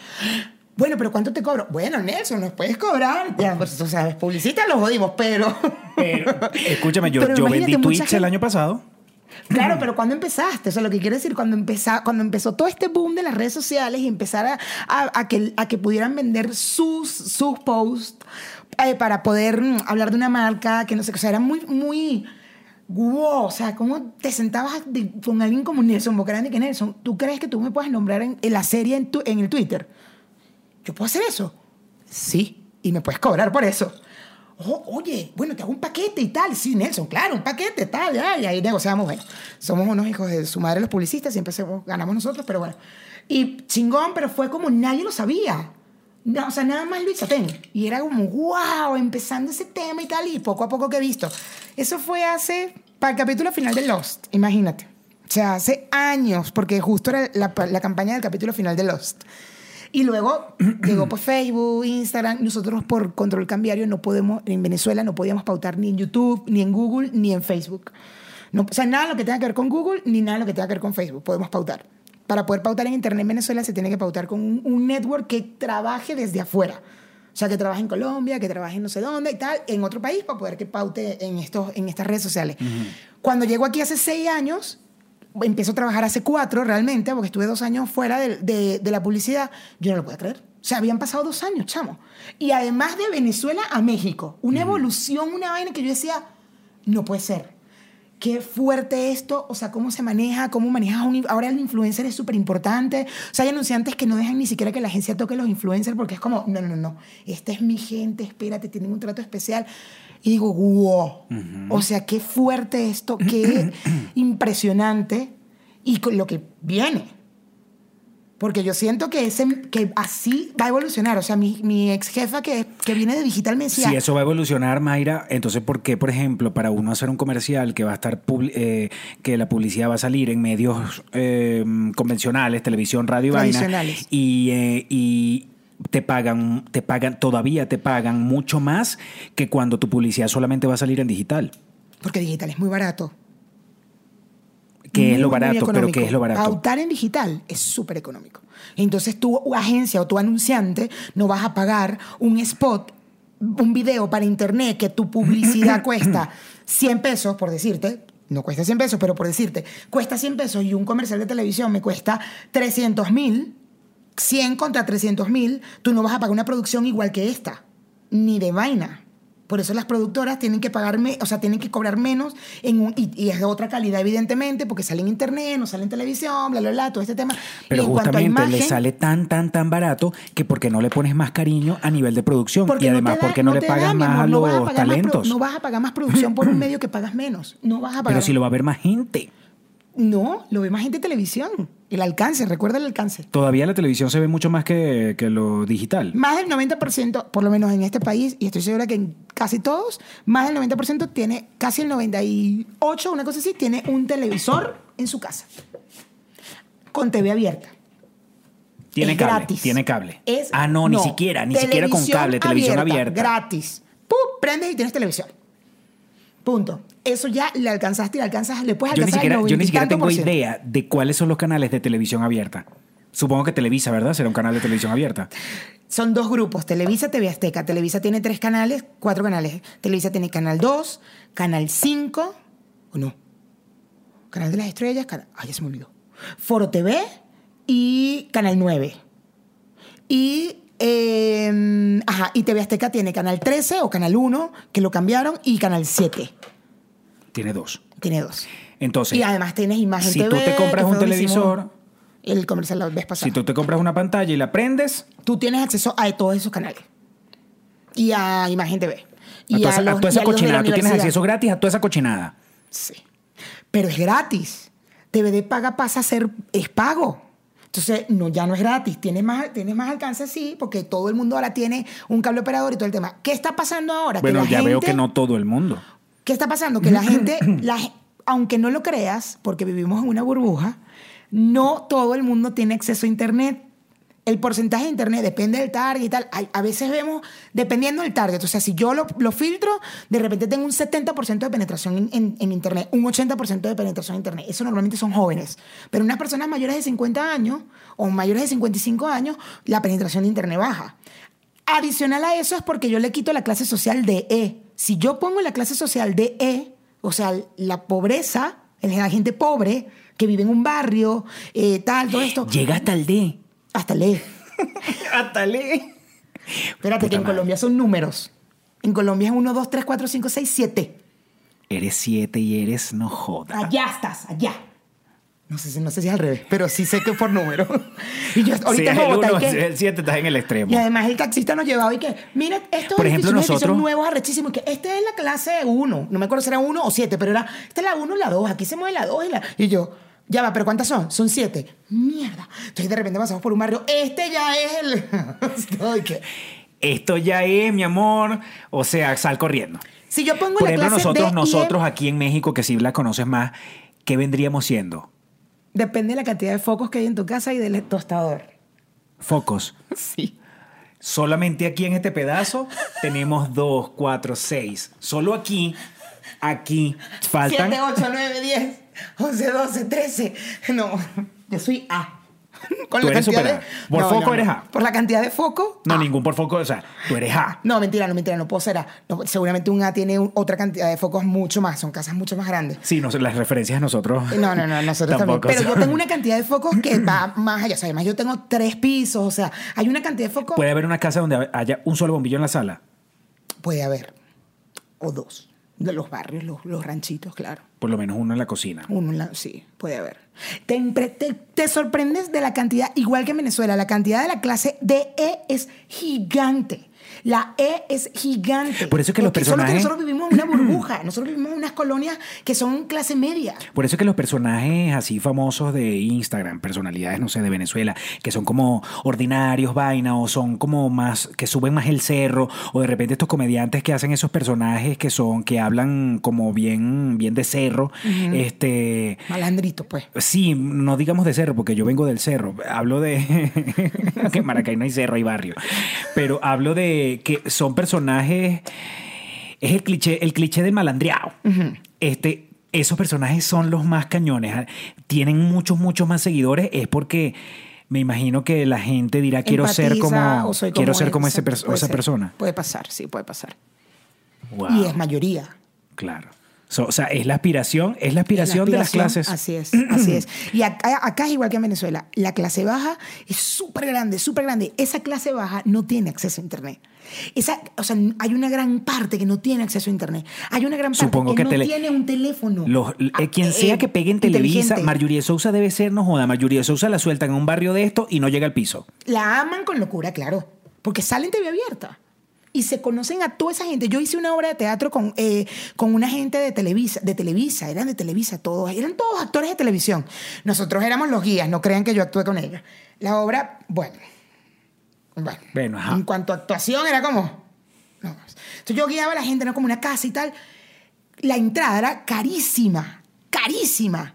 Bueno, pero ¿cuánto te cobro? Bueno, Nelson, nos puedes cobrar. Ya, pues, tú sabes, publicita los jodimos, pero... Escúchame, yo, Pero yo vendí tweets el año pasado. Claro, pero cuando empezaste? Eso es lo que quiero decir, cuando, empeza, cuando empezó todo este boom de las redes sociales y empezar a, a- a que, a que pudieran vender sus, sus posts eh, para poder mm, hablar de una marca, que no sé, o sea, era muy, muy... Wow, o sea, ¿cómo te sentabas de- con alguien como Nelson Bocaranda y que Nelson, ¿tú crees que tú me puedes nombrar en, en la serie en, tu- en el Twitter? ¿Yo puedo hacer eso? Sí, y me puedes cobrar por eso. Oh, oye, bueno, te hago un paquete y tal. Sí, Nelson, claro, un paquete, tal, ya, y ahí negociamos. Bueno, somos unos hijos de su madre los publicistas, siempre hacemos- ganamos nosotros, pero bueno. Y chingón, pero fue como nadie lo sabía. No, o sea, nada más Luis Satén. Y era como, wow, empezando ese tema y tal, y poco a poco que he visto. Eso fue hace, para el capítulo final de Lost, imagínate. O sea, hace años, porque justo era la, la campaña del capítulo final de Lost. Y luego llegó por Facebook, Instagram. Nosotros por control cambiario no podemos, en Venezuela no podíamos pautar ni en YouTube, ni en Google, ni en Facebook. No, o sea, nada lo que tenga que ver con Google, ni nada lo que tenga que ver con Facebook. Podemos pautar. Para poder pautar en Internet en Venezuela se tiene que pautar con un, un network que trabaje desde afuera. O sea, que trabaje en Colombia, que trabaje en no sé dónde y tal, en otro país para poder que paute en, estos, en estas redes sociales. Cuando llego aquí hace seis años, empiezo a trabajar hace cuatro realmente, porque estuve dos años fuera de, de- de la publicidad, yo no lo puedo creer. O sea, habían pasado dos años, chamo. Y además de Venezuela a México, una evolución, una vaina que yo decía, no puede ser. Qué fuerte esto, o sea, cómo se maneja, cómo manejas un... Ahora el influencer es súper importante. O sea, hay anunciantes que no dejan ni siquiera que la agencia toque los influencers porque es como, no, no, no, esta es mi gente, espérate, tienen un trato especial. Y digo, wow. O sea, qué fuerte esto, qué impresionante y con lo que viene. Porque yo siento que, ese, que así va a evolucionar. O sea, mi, mi ex jefa que, que viene de Digital me decía, Si eso va a evolucionar, Mayra, entonces ¿por qué, por ejemplo, para uno hacer un comercial que va a estar eh, que la publicidad va a salir en medios eh, convencionales, televisión, radio y vaina, y, eh, y te pagan, te pagan, todavía te pagan mucho más que cuando tu publicidad solamente va a salir en digital? porque digital es muy barato. ¿Qué es lo barato? Pero. ¿qué es lo barato? Pautar en digital es súper económico. Entonces tu agencia o tu anunciante no vas a pagar un spot, un video para internet que tu publicidad cuesta 100 pesos, por decirte. No cuesta 100 pesos, pero por decirte, cuesta 100 pesos y un comercial de televisión me cuesta 300 mil. 100 contra 300 mil, tú no vas a pagar una producción igual que esta. Ni de vaina. Por eso las productoras tienen que pagarme, o sea, tienen que cobrar menos en un- y, y es de otra calidad, evidentemente, porque sale en internet, no sale en televisión, bla, bla, bla, todo este tema. Pero y en cuanto a justamente le imagen, sale tan, tan, tan barato que porque no le pones más cariño a nivel de producción y no además te da- porque no, le da, pagas más amor, a no los más pro- talentos. no vas a pagar más producción por un medio que pagas menos. No vas a pagar. Pero si lo va a ver más gente. No, lo ve más gente en televisión. El alcance, recuerda el alcance. Todavía la televisión se ve mucho más que, que lo digital. Más del 90%, por lo menos en este país, y estoy segura que en casi todos, más del 90% tiene, casi el 98%, una cosa así, tiene un televisor en su casa. Con TV abierta. Tiene Es cable. gratis. Tiene cable. Es- ah, no, ni siquiera, ni siquiera con cable, televisión abierta. Gratis. ¡Pum! Prendes y tienes televisión. Punto. Eso ya le alcanzaste y le alcanzas, le puedes Yo ni alcanzar siquiera, el yo ni 90 y siquiera tengo idea de cuáles son los canales de televisión abierta. Supongo que Televisa, ¿verdad? Será un canal de televisión abierta. Son dos grupos, Televisa, TV Azteca. Televisa tiene tres canales, cuatro canales. Televisa tiene Canal 2, Canal 5, o no, Canal de las Estrellas, Canal... Ay, ya se me olvidó. Foro TV y Canal 9. Y, eh, ajá, y TV Azteca tiene Canal 13 o Canal 1, que lo cambiaron, y Canal 7. Tiene dos. Tiene dos. Entonces, y además tienes imagen si TV, tú te compras un televisor, El comercial la vez pasada. si tú te compras una pantalla y la prendes, tú tienes acceso a todos esos canales. Y a Imagen TV. a Y esa, a los- toda esa y a cochinada, tú tienes acceso gratis a toda esa cochinada. Sí. Pero es gratis. DVD paga pasa a ser, es pago. Entonces, no, ya no es gratis. Tienes más, tienes más alcance, sí, porque todo el mundo ahora tiene un cable operador y todo el tema. ¿Qué está pasando ahora? Bueno, ya veo que no todo el mundo. ¿Qué está pasando? Que la gente, la aunque no lo creas, porque vivimos en una burbuja, no todo el mundo tiene acceso a Internet. El porcentaje de Internet depende del target y tal. A veces vemos, dependiendo del target, o sea, si yo lo, filtro, de repente tengo un 70% de penetración en, en- en Internet, un 80% de penetración en Internet. Eso normalmente son jóvenes. Pero unas personas mayores de 50 años o mayores de 55 años, la penetración de Internet baja. Adicional a eso es porque yo le quito la clase social de E. Si yo pongo la clase social de E, o sea, la pobreza, la gente pobre que vive en un barrio, eh, tal, todo esto, Llega hasta el D. hasta el. Hasta el E. Espérate, Puta que en madre. Colombia son números. En Colombia es 1, 2, 3, 4, 5, 6, 7. Eres siete y eres no joda. Allá estás, allá. No sé, si- no sé si es al revés, pero sí sé que por número. y yo ahorita es el Bogotá, uno, ¿y qué? si es el siete, estás en el extremo. Y además el taxista nos llevaba y que, mira, estos Por ejemplo, edificios, unos edificios nosotros- nuevos arrechísimos, que esta es la clase 1. No me acuerdo si era 1 o 7, pero era, esta es la 1 y la 2. Aquí se mueve la 2 y la... Y yo, ya va, pero ¿cuántas son? Son 7. Mierda. Entonces de repente pasamos por un barrio, este ya es el... Qué- Esto ya es, mi amor. O sea, sal corriendo. Si yo pongo Por la ejemplo, clase nosotros, y E, nosotros aquí en México, que sí la conoces más, ¿qué vendríamos siendo? Depende de la cantidad de focos que hay en tu casa y del tostador. Focos. Sí. Solamente aquí en este pedazo tenemos dos, cuatro, seis. Solo aquí, aquí faltan. 7, 8, 9, 10, 11, 12, 13. No, yo soy A. Con Tú eres cantidad super. Por foco eres A. Por la cantidad de foco. No, A. ningún por foco. O sea, tú eres A. No, mentira, no, mentira, no puedo ser A. No, seguramente un A tiene un- otra cantidad de focos mucho más, son casas mucho más grandes. Sí, no las referencias nosotros. No, no, no, nosotros también. Pero yo tengo una cantidad de focos que va más allá. O sea, además, yo tengo tres pisos, o sea, hay una cantidad de focos. Puede haber una casa donde haya un solo bombillo en la sala. Puede haber. O dos. De los barrios, los, los ranchitos, claro. Por lo menos uno en la cocina. Uno en la- sí, puede haber. Te, te- te sorprendes de la cantidad, igual que en Venezuela, la cantidad de la clase DE es gigante. La E es gigante. Por eso es que los personajes- vivimos una burbuja. Nosotros vivimos en unas colonias que son clase media. Por eso es que los personajes así famosos de Instagram, personalidades, no sé, de Venezuela, que son como ordinarios, vaina, o son como más, que suben más el cerro, o de repente estos comediantes que hacen esos personajes que son, que hablan como bien, bien de cerro, este. Malandrito, pues. Sí, no digamos de cerro, porque yo vengo del cerro. Hablo de. que en Maracay no hay cerro, hay barrio. Pero hablo de que son personajes. Es el cliché, el cliché del malandreado. Este. Esos personajes son los más cañones. Tienen muchos, muchos más seguidores. Es porque me imagino que la gente dirá quiero ser como, quiero ser como ese esa ser. persona. Puede pasar, sí, puede pasar. Wow. Y es mayoría. Claro. So- o sea, es la aspiración, es la aspiración, de las clases. Así es, así es. Y acá, acá es igual que en Venezuela. La clase baja es súper grande, súper grande. Esa clase baja no tiene acceso a Internet. Esa, o sea, hay una gran parte que no tiene acceso a Internet. Hay una gran parte Supongo que, que no tiene un teléfono. Los- eh, Ah, quien sea eh, que pegue en Televisa. Marjorie Sousa debe ser, no joda, Marjorie Sousa la sueltan en un barrio de esto y no llega al piso. La aman con locura, claro. Porque sale en TV abierta. Y se conocen a toda esa gente. Yo hice una obra de teatro con, eh, con una gente de Televisa, de Televisa, eran de Televisa todos, eran todos actores de televisión. Nosotros éramos los guías, no crean que yo actué con ellos. La obra, bueno, bueno, Bueno, ajá. en cuanto a actuación era como... no. Entonces yo guiaba a la gente, ¿no? Como una casa y tal. La entrada era carísima, carísima.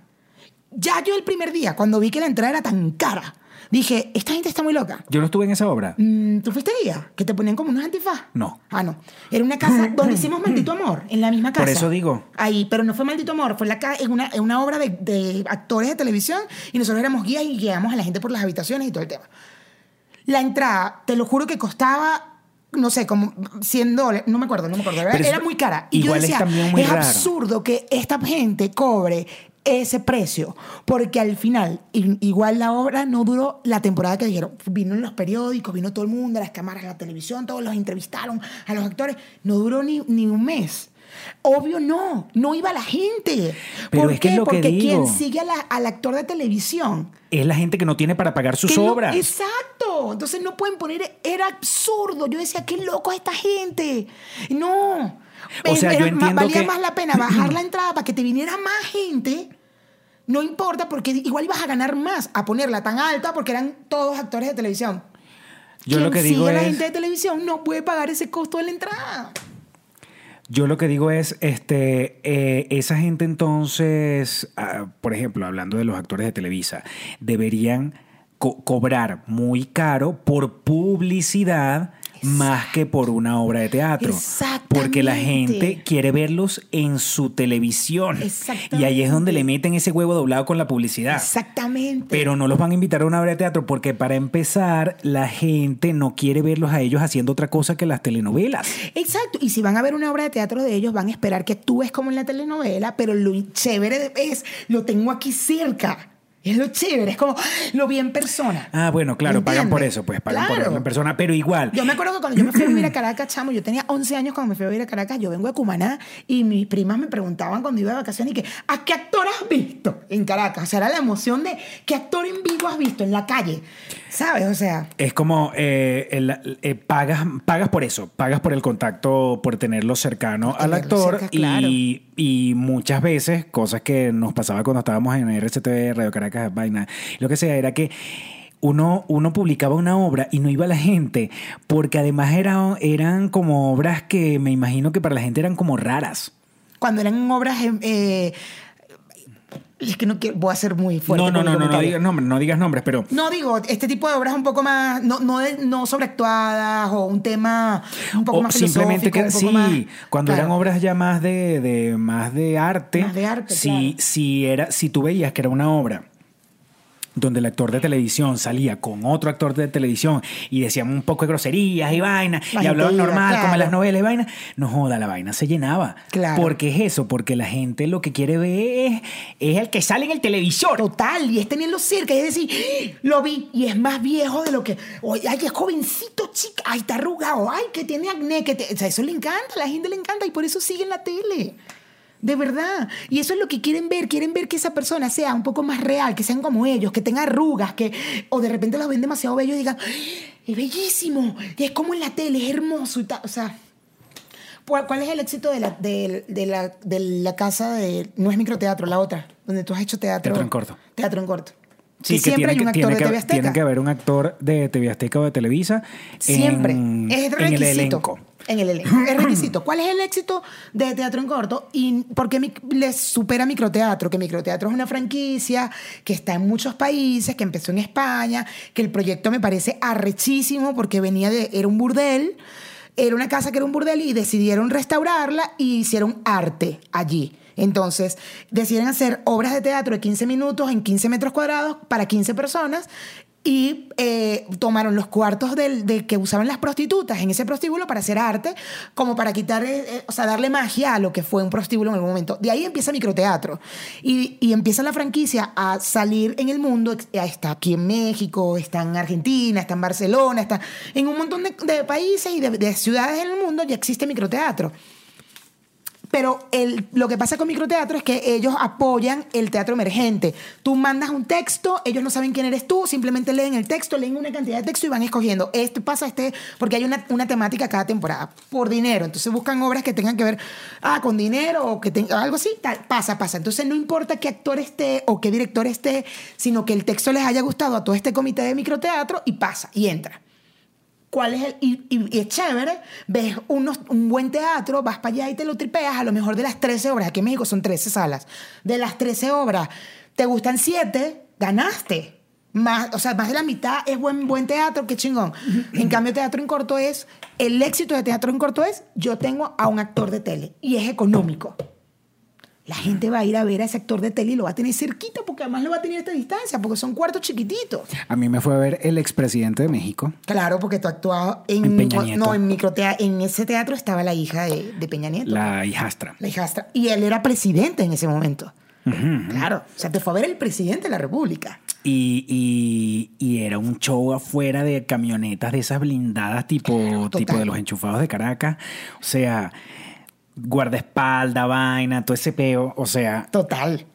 Ya yo el primer día, cuando vi que la entrada era tan cara, dije, esta gente está muy loca. Yo no estuve en esa obra. Mm, ¿Tú fuiste guía? Que te ponían como unos antifaz. No. Ah, no. Era una casa donde hicimos Maldito Amor, en la misma casa. Por eso digo. Ahí, pero no fue Maldito Amor, fue la ca- en una, en una obra de, de actores de televisión y nosotros éramos guías y guiábamos a la gente por las habitaciones y todo el tema. La entrada, te lo juro que costaba, no sé, como 100 dólares, no me acuerdo, no me acuerdo, era, Pero era eso- muy cara. Y igual yo es decía, también muy es raro. absurdo que esta gente cobre ese precio, porque al final, igual la obra no duró la temporada que dijeron. Vino en los periódicos, vino todo el mundo, las cámaras, la televisión, todos los entrevistaron a los actores. No duró ni, ni un mes. Obvio no, no iba la gente. Pero ¿Por es que es qué? que Porque digo. quien sigue a la- al actor de televisión Es la gente que no tiene para pagar sus que no- obras. exacto. Entonces no pueden poner. Era absurdo. Yo decía, qué loco esta gente. No. O sea, yo entiendo valía que- más la pena bajar la entrada para que te viniera más gente. No importa, porque igual ibas a ganar más a ponerla tan alta porque eran todos actores de televisión. Yo lo que digo a la es- gente de televisión no puede pagar ese costo de la entrada. Yo lo que digo es, este, eh, esa gente entonces, ah, por ejemplo, hablando de los actores de Televisa, deberían co- cobrar muy caro por publicidad más que por una obra de teatro. Porque la gente quiere verlos en su televisión. Y ahí es donde le meten ese huevo doblado con la publicidad. Exactamente. Pero no los van a invitar a una obra de teatro porque para empezar la gente no quiere verlos a ellos haciendo otra cosa que las telenovelas. Exacto. Y si van a ver una obra de teatro de ellos, van a esperar que actúes como en la telenovela, pero lo chévere es, lo tengo aquí cerca. Es lo chévere, es como, lo vi en persona. Ah, bueno, claro, pagan por eso, pues pagan por verlo en persona, pero igual. Yo me acuerdo que cuando yo me fui a vivir a Caracas, chamo, yo tenía 11 años cuando me fui a vivir a Caracas, yo vengo de Cumaná y mis primas me preguntaban cuando iba de vacaciones y que, ¿a qué actor has visto en Caracas? O sea, era la emoción de, ¿qué actor en vivo has visto en la calle? ¿Sabes? O sea, Es como eh, el- eh, pagas, pagas por eso, pagas por el contacto, por tenerlo cercano Por al actor cerca, claro. y, y muchas veces, cosas que nos pasaba cuando estábamos en RCTV, Radio Caracas, vaina, lo que sea, era que uno, uno publicaba una obra y no iba la gente, porque además era- eran como obras que me imagino que para la gente eran como raras. cuando eran obras... eh, eh, es que no quiero, voy a ser muy fuerte. no, no, no, no, no digas nombres, no digas nombres, pero No, digo, este tipo de obras un poco más, no, no, no sobreactuadas o un tema un poco o más simplemente que un poco sí, más- cuando claro. eran obras ya más de, de- más de arte, Más de arte, si, claro. si era si tú veías que era una obra donde el actor de televisión salía con otro actor de televisión y decían un poco de groserías y vaina y hablaban normal como en las novelas y vaina, no joda, la vaina se llenaba. Claro. Porque es eso, porque la gente lo que quiere ver es, es el que sale en el televisor. Total, y es tenerlo cerca, y es decir, ¡Ah! lo vi, y es más viejo de lo que, oye, ay, que es jovencito, chica, ay, está arrugado, ay, que tiene acné, que te- o sea, eso le encanta, a la gente le encanta, y por eso siguen la tele. De verdad. Y eso es lo que quieren ver. Quieren ver que esa persona sea un poco más real, que sean como ellos, que tenga arrugas, que. O de repente los ven demasiado bellos y digan, ¡Ah! es bellísimo, es como en la tele, es hermoso y tal. O sea. ¿Cuál cuál es el éxito de la, de, de la, de la casa de. No es microteatro, la otra, donde tú has hecho teatro. Teatro en corto. Teatro en corto. Sí, que siempre hay un actor tiene de que, TV Azteca. tiene que haber un actor de TV Azteca o de Televisa Siempre. en, es en requisito. el elenco. En el elenco. Es requisito. ¿Cuál es el éxito de teatro en corto? ¿Y por qué les supera microteatro? Que microteatro es una franquicia que está en muchos países, que empezó en España, que el proyecto me parece arrechísimo porque venía de. Era un burdel. Era una casa que era un burdel y decidieron restaurarla y hicieron arte allí. Entonces, decidieron hacer obras de teatro de 15 minutos en 15 metros cuadrados para 15 personas y eh, tomaron los cuartos del, de que usaban las prostitutas en ese prostíbulo para hacer arte, como para quitar, eh, eh, o sea, darle magia a lo que fue un prostíbulo en algún momento. De ahí empieza microteatro. Y, empieza la franquicia a salir en el mundo. Está aquí en México, está en Argentina, está en Barcelona, está en un montón de, países y de, de ciudades en el mundo ya existe microteatro. Pero el- lo que pasa con microteatro es que ellos apoyan el teatro emergente. Tú mandas un texto, ellos no saben quién eres tú, simplemente leen el texto, leen una cantidad de texto y van escogiendo. Este pasa, este, porque hay una, una temática cada temporada, por dinero. Entonces buscan obras que tengan que ver ah, con dinero o que tenga algo así, tal, pasa, pasa. Entonces no importa qué actor esté o qué director esté, sino que el texto les haya gustado a todo este comité de microteatro y pasa, y entra cuál es el. Y, y- y es chévere, ves unos, un buen teatro, vas para allá y te lo tripeas. A lo mejor de las 13 obras, aquí en México son 13 salas, de las 13 obras, te gustan 7, ganaste. Más, o sea, más de la mitad es buen, buen teatro, qué chingón. En cambio, teatro en corto es. El éxito de teatro en corto es: yo tengo a un actor de tele y es económico. La gente va a ir a ver a ese actor de tele y lo va a tener cerquita porque además lo va a tener a esta distancia, porque son cuartos chiquititos. A mí me fue a ver el expresidente de México. Claro, porque tú actuabas en, En Peña Nieto. no en microtea- en ese teatro estaba la hija de, de Peña Nieto. La hijastra. La hijastra. Y él era presidente en ese momento. Claro. O sea, te fue a ver el presidente de la República. Y, y- y era un show afuera de camionetas de esas blindadas tipo, Total. tipo de los enchufados de Caracas. O sea, guardaespaldas, vaina, todo ese peo. O sea, Total.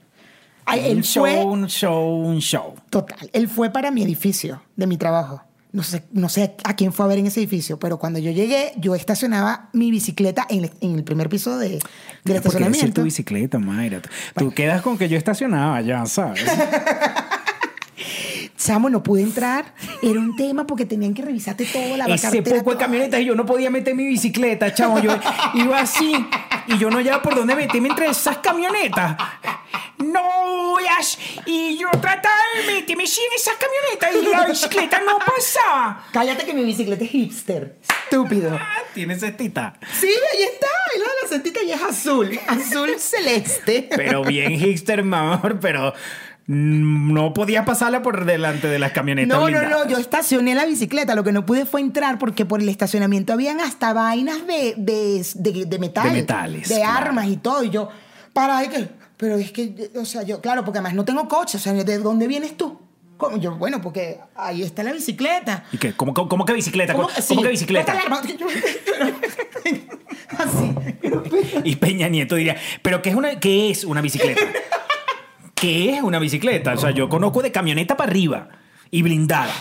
Ay, un él show, fue, un show, un show. total, él fue para mi edificio de mi trabajo. No sé, no sé a quién fue a ver en ese edificio, pero cuando yo llegué, yo estacionaba mi bicicleta en, el- en el primer piso de, del ser estacionamiento. tu bicicleta, Mayra. Tú, tú quedas con que yo estacionaba ya, ¿sabes? Chamo, no pude entrar. Era un tema porque tenían que revisarte todo, la Ese poco de camionetas y yo no podía meter mi bicicleta, chavo. Yo iba así y yo no hallaba por dónde meterme entre esas camionetas. No, Yash. Y yo trataba de meterme en esas camionetas y la bicicleta no pasaba. Cállate que mi bicicleta es hipster. Estúpido. Ah, Tiene cestita. Sí, ahí está. Y la de la sentita y es azul. Azul celeste. Pero bien hipster, mi amor, pero no podía pasarla por delante de las camionetas. No, no, blindadas. no, yo estacioné la bicicleta. Lo que no pude fue entrar porque por el estacionamiento habían hasta vainas de, de, de, de metal. De metales, De claro. armas y todo. Y yo, para, ¿de qué? Pero es que, o sea, yo, claro, porque además no tengo coche. O sea, ¿de dónde vienes tú? ¿Cómo? Yo, bueno, porque ahí está la bicicleta. ¿Y qué? ¿Cómo, cómo, cómo que bicicleta? ¿Cómo, Sí, cómo que bicicleta? Así. Y Peña Nieto diría, ¿pero qué es una, qué es una bicicleta? ¿Qué es una bicicleta? O sea, yo conozco de camioneta para arriba y blindada.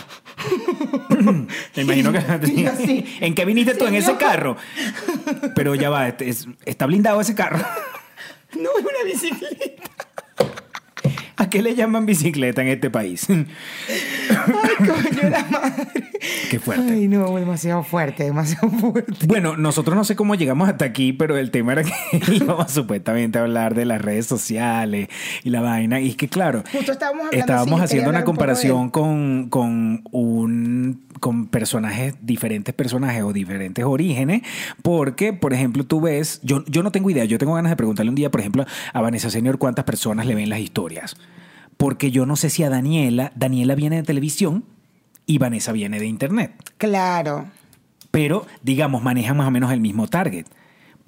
Me imagino que... ¿En qué viniste tú en ese carro? Pero ya va, este es- está blindado ese carro. No es una bicicleta. ¿A qué le llaman bicicleta en este país? Ay, coño la madre. Qué fuerte. Ay, no, demasiado fuerte, demasiado fuerte. Bueno, nosotros no sé cómo llegamos hasta aquí, pero el tema era que íbamos supuestamente a hablar de las redes sociales y la vaina. Y es que, claro, Justo estábamos haciendo una un comparación con, con un con personajes, diferentes personajes o diferentes orígenes, porque, por ejemplo, tú ves, yo, yo no tengo idea, yo tengo ganas de preguntarle un día, por ejemplo, a Vanessa Senior cuántas personas le ven las historias, porque yo no sé si a Daniela, Daniela viene de televisión y Vanessa viene de internet Claro. pero digamos manejan más o menos el mismo target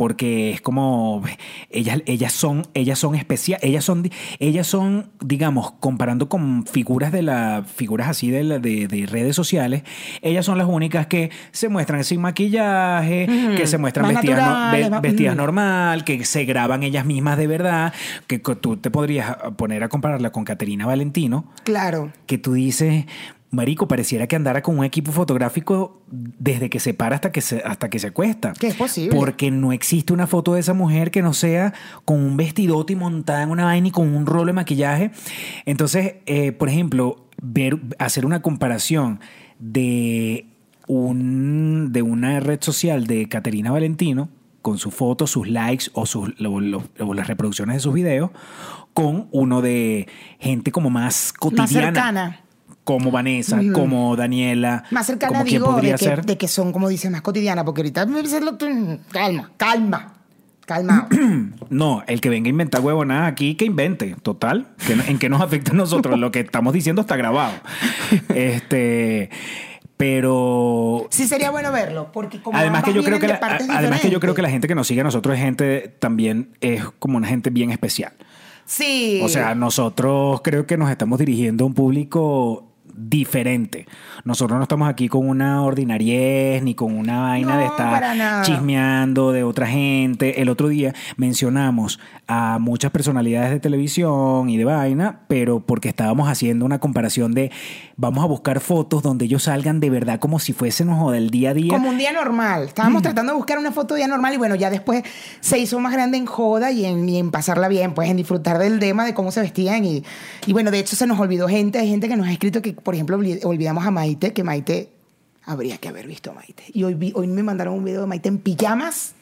porque es como ellas ellas son ellas son especial ellas son ellas son digamos comparando con figuras de la figuras así de, la- de, de redes sociales ellas son las únicas que se muestran sin maquillaje que se muestran vestidas, no- ujú. normal que se graban ellas mismas de verdad que tú te podrías poner a compararla con Caterina Valentino Claro. que tú dices, Marico, pareciera que andara con un equipo fotográfico desde que se para hasta que se, hasta que se acuesta. Que es posible. Porque no existe una foto de esa mujer que no sea con un vestidote y montada en una vaina y con un rolo de maquillaje. Entonces, eh, por ejemplo, ver, hacer una comparación de, un, de una red social de Caterina Valentino con sus fotos, sus likes o, sus, lo- lo- o las reproducciones de sus videos con uno de gente como más cotidiana Más cercana. Como Vanessa, como Daniela, Más cercana, como digo, de podría que, ser. de que son, como dices, más cotidianas. Porque ahorita Calma, calma. Calma. No, el que venga a inventar huevonadas aquí, que invente. Total. que ¿En qué nos afecta a nosotros? Lo que estamos diciendo está grabado. Este. Pero. sí sería bueno verlo. Porque como Además que yo creo que la, de además que yo creo que la gente que nos sigue a nosotros es gente también es como una gente bien especial. Sí. O sea, nosotros creo que nos estamos dirigiendo a un público diferente. Nosotros no estamos aquí con una ordinariez ni con una vaina de estar chismeando de otra gente. El otro día mencionamos a muchas personalidades de televisión y de vaina, pero porque estábamos haciendo una comparación de vamos a buscar fotos donde ellos salgan de verdad como si fuésemos del día a día. Como un día normal. Mm. Estábamos tratando de buscar una foto de día normal y bueno, ya después se hizo más grande en joda y en, y en pasarla bien, pues en disfrutar del tema de cómo se vestían. Y, y bueno, de hecho se nos olvidó gente. Hay gente que nos ha escrito que, por ejemplo, olvi- olvidamos a Maite, que Maite habría que haber visto a Maite. Y hoy, vi- hoy me mandaron un video de Maite en pijamas.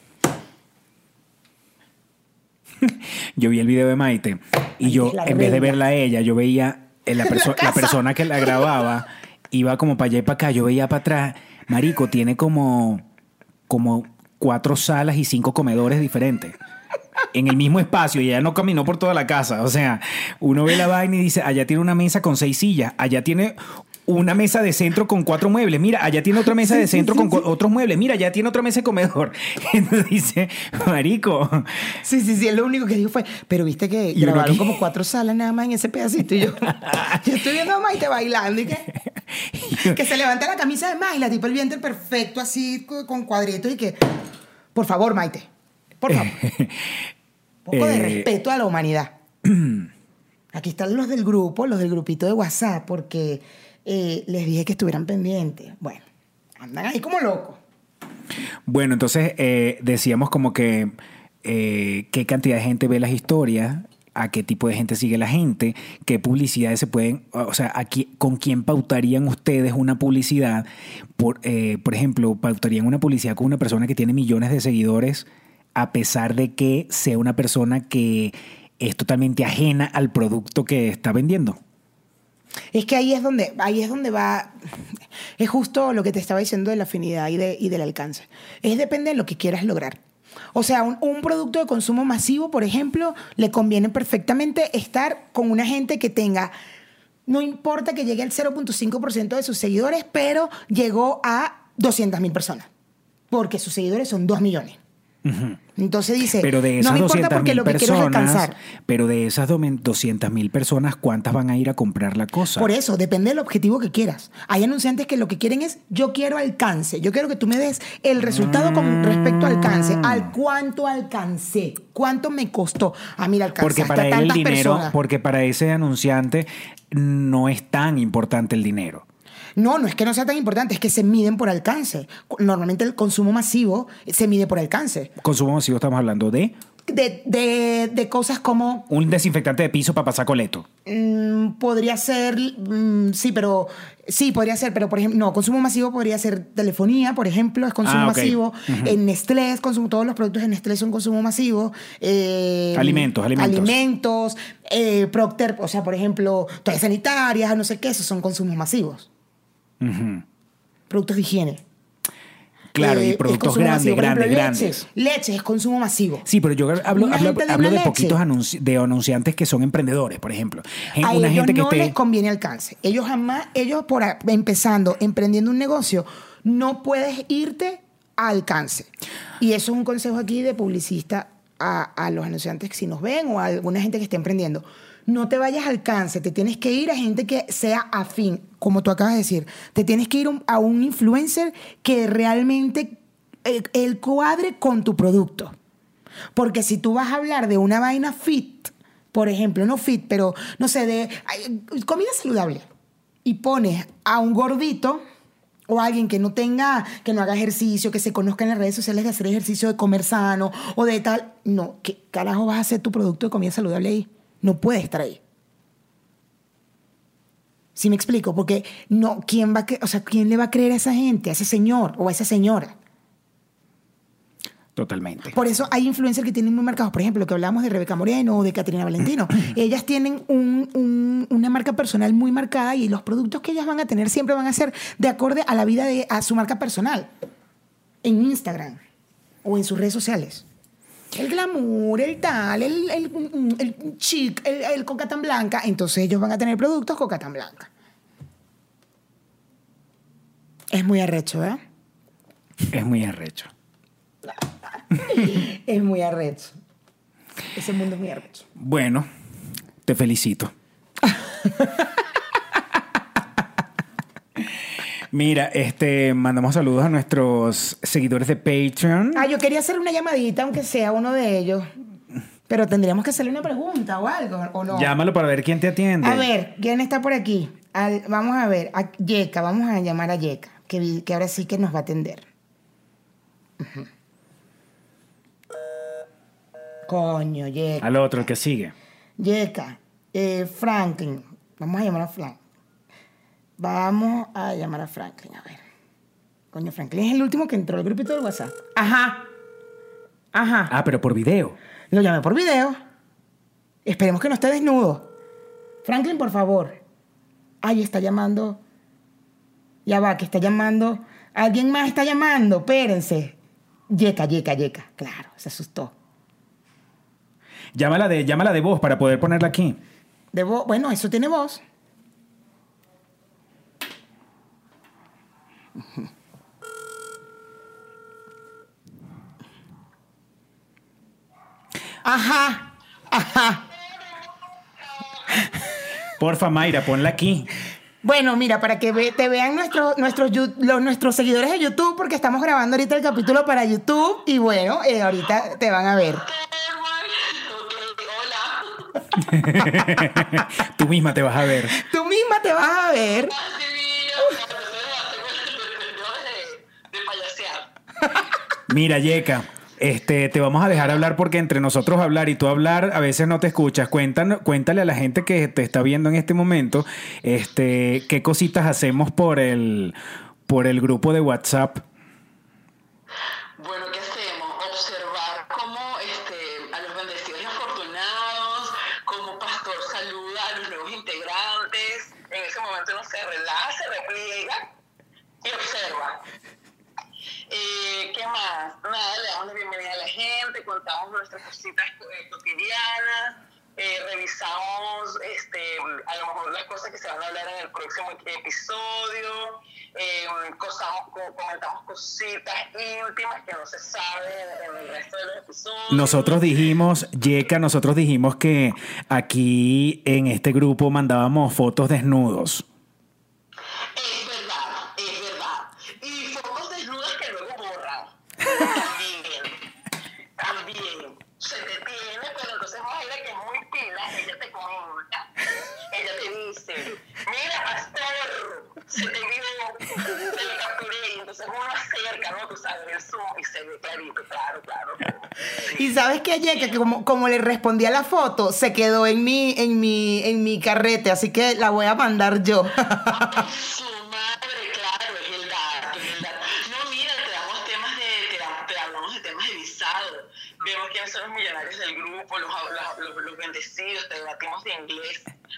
Yo vi el video de Maite y Maite yo, en vez de verla a ella, yo veía eh, la, perso- La persona que la grababa, iba como para allá y para acá, yo veía para atrás. Marico, tiene como, como cuatro salas y cinco comedores diferentes. En el mismo espacio y ella no caminó por toda la casa. O sea, uno ve la vaina y dice, allá tiene una mesa con seis sillas, allá tiene una mesa de centro con cuatro muebles, mira, allá tiene otra mesa de centro con otros muebles, mira, allá tiene otra mesa de comedor. Entonces dice, Marico, Sí, sí, sí, él lo único que dijo fue, pero viste que Y grabaron como cuatro salas nada más en ese pedacito. Y yo, yo estoy viendo a Maite bailando y que, que se levanta la camisa de Maite, tipo el vientre perfecto así co- con cuadritos y que, por favor, Maite. Por favor. Un poco de Eh, respeto a la humanidad. Aquí están los del grupo, los del grupito de WhatsApp, porque eh, les dije que estuvieran pendientes. Bueno, andan ahí como locos. Bueno, entonces eh, decíamos como que eh, qué cantidad de gente ve las historias, a qué tipo de gente sigue la gente, qué publicidades se pueden, o sea, aquí, con quién pautarían ustedes una publicidad. Por, por ejemplo, pautarían una publicidad con una persona que tiene millones de seguidores, a pesar de que sea una persona que es totalmente ajena al producto que está vendiendo. Es que ahí es donde, ahí es donde va, es justo lo que te estaba diciendo de la afinidad y, de- y del alcance. Es depende de lo que quieras lograr. O sea, un, un producto de consumo masivo, por ejemplo, le conviene perfectamente estar con una gente que tenga, no importa que llegue al 0.5% de sus seguidores, pero llegó a 200 mil personas, porque sus seguidores son 2 millones. Entonces dice, Pero de no esas me importa 200 porque lo que quiero es alcanzar. pero de esas 200 mil personas, ¿cuántas van a ir a comprar la cosa? Por eso, depende del objetivo que quieras. Hay anunciantes que lo que quieren es, yo quiero alcance, yo quiero que tú me des el resultado con respecto al alcance, al cuánto alcancé, cuánto me costó. Ah, mira, alcanzaste Porque para a él el dinero, personas. porque para ese anunciante no es tan importante el dinero. No, no es que no sea tan importante, es que se miden por alcance. Normalmente el consumo masivo se mide por alcance. Consumo masivo estamos hablando de De, de- de cosas como un desinfectante de piso para pasar coleto. Mm, podría ser, mm, sí, pero sí, podría ser, pero por ejemplo, no, consumo masivo podría ser ok, por ejemplo, es consumo Ah, masivo. En Nestlé, es consumo, todos los productos de Nestlé son consumo masivo. Eh, Alimentos, alimentos. Alimentos, eh, Procter, o sea, por ejemplo, toallas sanitarias, no sé qué, esos son consumos masivos. Productos de higiene. Claro, Eh, y es productos grandes, grandes, grandes. Leche, leche es consumo masivo. Sí, pero yo hablo, hablo, de hablo poquitos anunci- de anunciantes que son emprendedores, por ejemplo. A una ellos gente que no esté les conviene alcance. Ellos jamás, ellos por empezando, emprendiendo un negocio, no puedes irte a alcance. Y eso es un consejo aquí de publicista a, a los anunciantes que si nos ven o a alguna gente que esté emprendiendo. No te vayas a alcance, te tienes que ir a gente que sea afín, como tú acabas de decir. Te tienes que ir a un influencer que realmente el, el cuadre con tu producto. Porque si tú vas a hablar de una vaina fit, por ejemplo, no fit, pero no sé, de comida saludable, y pones a un gordito o alguien que no tenga, que no haga ejercicio, que se conozca en las redes sociales de hacer ejercicio, de comer sano o de tal, no, ¿qué carajo vas a hacer tu producto de comida saludable ahí? No puede estar ahí. ¿Sí me explico? Porque no, ¿quién va a, o sea, quién le va a creer a esa gente, a ese señor o a esa señora? totalmente. Por eso hay influencers que tienen muy marcados. Por ejemplo, lo que hablamos de Rebeca Moreno o de Caterina Valentino. ellas tienen un- un- una marca personal muy marcada y los productos que ellas van a tener siempre van a ser de acorde a la vida de a su marca personal. En Instagram o en sus redes sociales. El glamour, el tal, el, el, el chic, el, el coca tan blanca. Entonces ellos van a tener productos coca tan blanca. Es muy arrecho, ¿eh? Es muy arrecho. Es muy arrecho. Ese mundo es muy arrecho. Bueno, te felicito. Mira, este, mandamos saludos a nuestros seguidores de Patreon. Ah, yo quería hacer una llamadita, aunque sea uno de ellos. Pero tendríamos que hacerle una pregunta o algo, ¿o no? Llámalo para ver quién te atiende. A ver, ¿quién está por aquí? Al- vamos a ver, a Yeka, vamos a llamar a Yeka, que, que ahora sí que nos va a atender. Coño, Yeka. Al otro, el que sigue. Yeka, eh, Franklin. Vamos a llamar a Franklin. Vamos a llamar a Franklin, a ver. Coño, Franklin es el último que entró al grupito del WhatsApp. Ajá. Ajá. Ah, pero por video. Lo llamé por video. Esperemos que no esté desnudo. Franklin, por favor. Ay, está llamando. Ya va, que está llamando. Alguien más está llamando. Espérense. Yeka, Yeka, Yeka. Claro, se asustó. Llámala de, llámala de voz para poder ponerla aquí. De vo- bueno, eso tiene voz. Ajá, ajá. Porfa, Mayra, ponla aquí. Bueno, mira, para que ve- te vean nuestros, nuestros, los, nuestros seguidores de YouTube, porque estamos grabando ahorita el capítulo para YouTube y bueno, eh, ahorita te van a ver. Tú misma te vas a ver. Tú misma te vas a ver. Mira, Yeka, este, te vamos a dejar hablar porque entre nosotros hablar y tú hablar a veces no te escuchas. Cuéntanos, cuéntale a la gente que te está viendo en este momento, este, qué cositas hacemos por el, por el grupo de WhatsApp. Bueno, ¿qué hacemos? Observar cómo este, a los bendecidos y afortunados, cómo Pastor saluda a los nuevos integrantes. En ese momento uno se relaja, se repliega y observa. Eh, ¿Qué más? Nada, le damos la bienvenida a la gente, contamos nuestras cositas eh, cotidianas, eh, revisamos este, a lo mejor las cosas que se van a hablar en el próximo episodio, eh, cosamos- co- comentamos cositas íntimas que no se saben en el resto de los episodios. Nosotros dijimos, Yeka, nosotros dijimos que aquí en este grupo mandábamos fotos desnudos. Es verdad, es verdad. Y fotos desnudas que luego borran. También. También. Se detiene, pero entonces Mayra, que es muy pila, ella te comenta. Ella te dice, mira, pastor, se te vio, te lo capturé. Y entonces uno acerca, ¿no? Tú sabes, el y sabes que Yeka, que como, como le respondí a la foto, se quedó en mi, en mi, en mi carrete, así que la voy a mandar yo.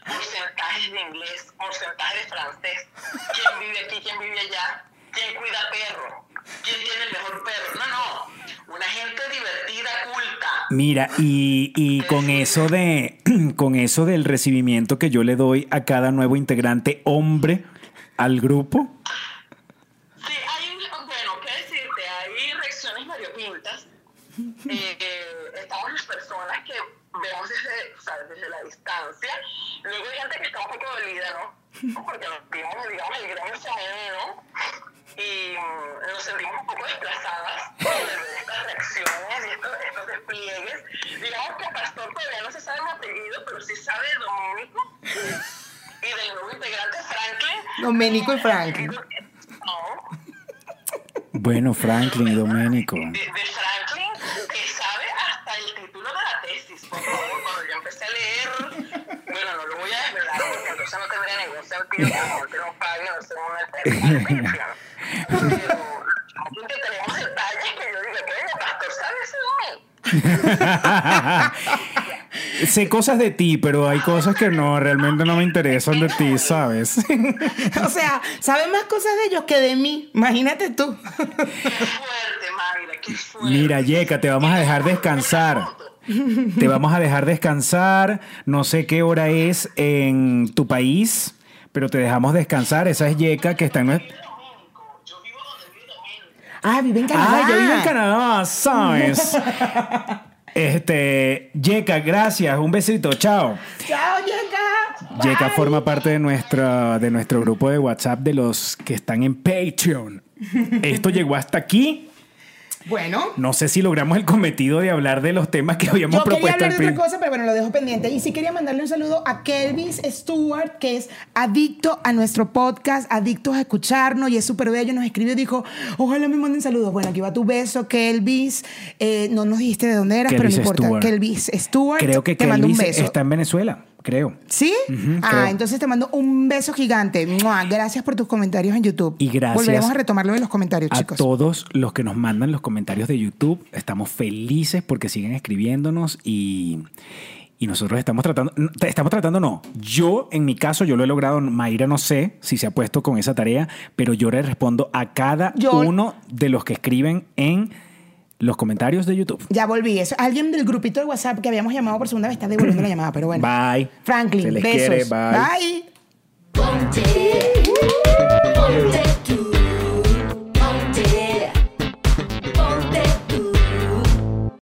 Porcentajes de inglés, de francés. ¿Quién vive aquí, quién vive allá? ¿Quién cuida? ¿Quién tiene el mejor perro? No, no. Una gente divertida, culta. Mira, y, y con eso de con eso del recibimiento que yo le doy a cada nuevo integrante hombre al grupo, Sí, hay bueno, qué decirte, hay reacciones variopintas. Eh, eh, estamos las personas que vemos desde, o desde la distancia. Luego hay gente que está un poco dolida, ¿no? Porque nos vimos, digamos, el gremio femenino y mm, nos sentimos un poco desplazadas por estas reacciones y estos, estos despliegues. Digamos que Pastor todavía no se sabe mi apellido, pero sí sabe de Dominico y del nuevo integrante Franklin. Domenico y Franklin. No, bueno, Franklin y Doménico. de, de Franklin que sabe hasta el título de la tesis. Por favor, cuando yo empecé a leer, bueno, no lo voy a desvelar porque entonces no tendría ningún sentido que la gente no pague, no sé, una pensión. Pero aquí que tenemos detalles que yo digo, bueno, pastor, ¿sabe eso de mí? sé cosas de ti, pero hay cosas que no, realmente no me interesan de ti, ¿sabes? o sea, sabe más cosas de ellos que de mí. Imagínate tú. Qué fuerte, Mayra, qué fuerte. Mira, Yeka, te vamos a dejar descansar. Te vamos a dejar descansar. No sé qué hora es en tu país, pero te dejamos descansar. Esa es Yeka que está en Ah, vive en Canadá. Ah, yo vivo en Canadá, ¿sabes? Este, Yeka, gracias. Un besito. Chao. Chao, Yeka. Yeka Bye. forma parte de nuestra, de nuestro grupo de WhatsApp de los que están en Patreon. Esto llegó hasta aquí. Bueno. No sé si logramos el cometido de hablar de los temas que habíamos Yo quería propuesto hablar al de otra cosa, pero bueno, lo dejo pendiente. Y sí quería mandarle un saludo a Kelvis Stewart, que es adicto a nuestro podcast, adicto a escucharnos y es súper bello. Nos escribió y dijo, ojalá me manden saludos. Bueno, aquí va tu beso, Kelvis. Eh, no nos dijiste de dónde eras, Kelvis pero no importa. Stewart. Kelvis Stewart. Creo que te mando un Kelvis beso. está en Venezuela, creo. ¿Sí? Ah, creo. entonces te mando un beso gigante. ¡Mua! Gracias por tus comentarios en YouTube. Y gracias Volveremos a retomarlo de los comentarios, A chicos. todos los que nos mandan los comentarios de YouTube, estamos felices porque siguen escribiéndonos y, y nosotros estamos tratando, estamos tratando no, yo en mi caso yo lo he logrado, Mayra no sé si se ha puesto con esa tarea, pero yo le respondo a cada Yo- uno de los que escriben en los comentarios de YouTube. Ya volví. Eso. Alguien del grupito de WhatsApp que habíamos llamado por segunda vez está devolviendo la llamada, pero bueno. Bye. Franklin, Se les besos. quiere, bye. bye. Ponte.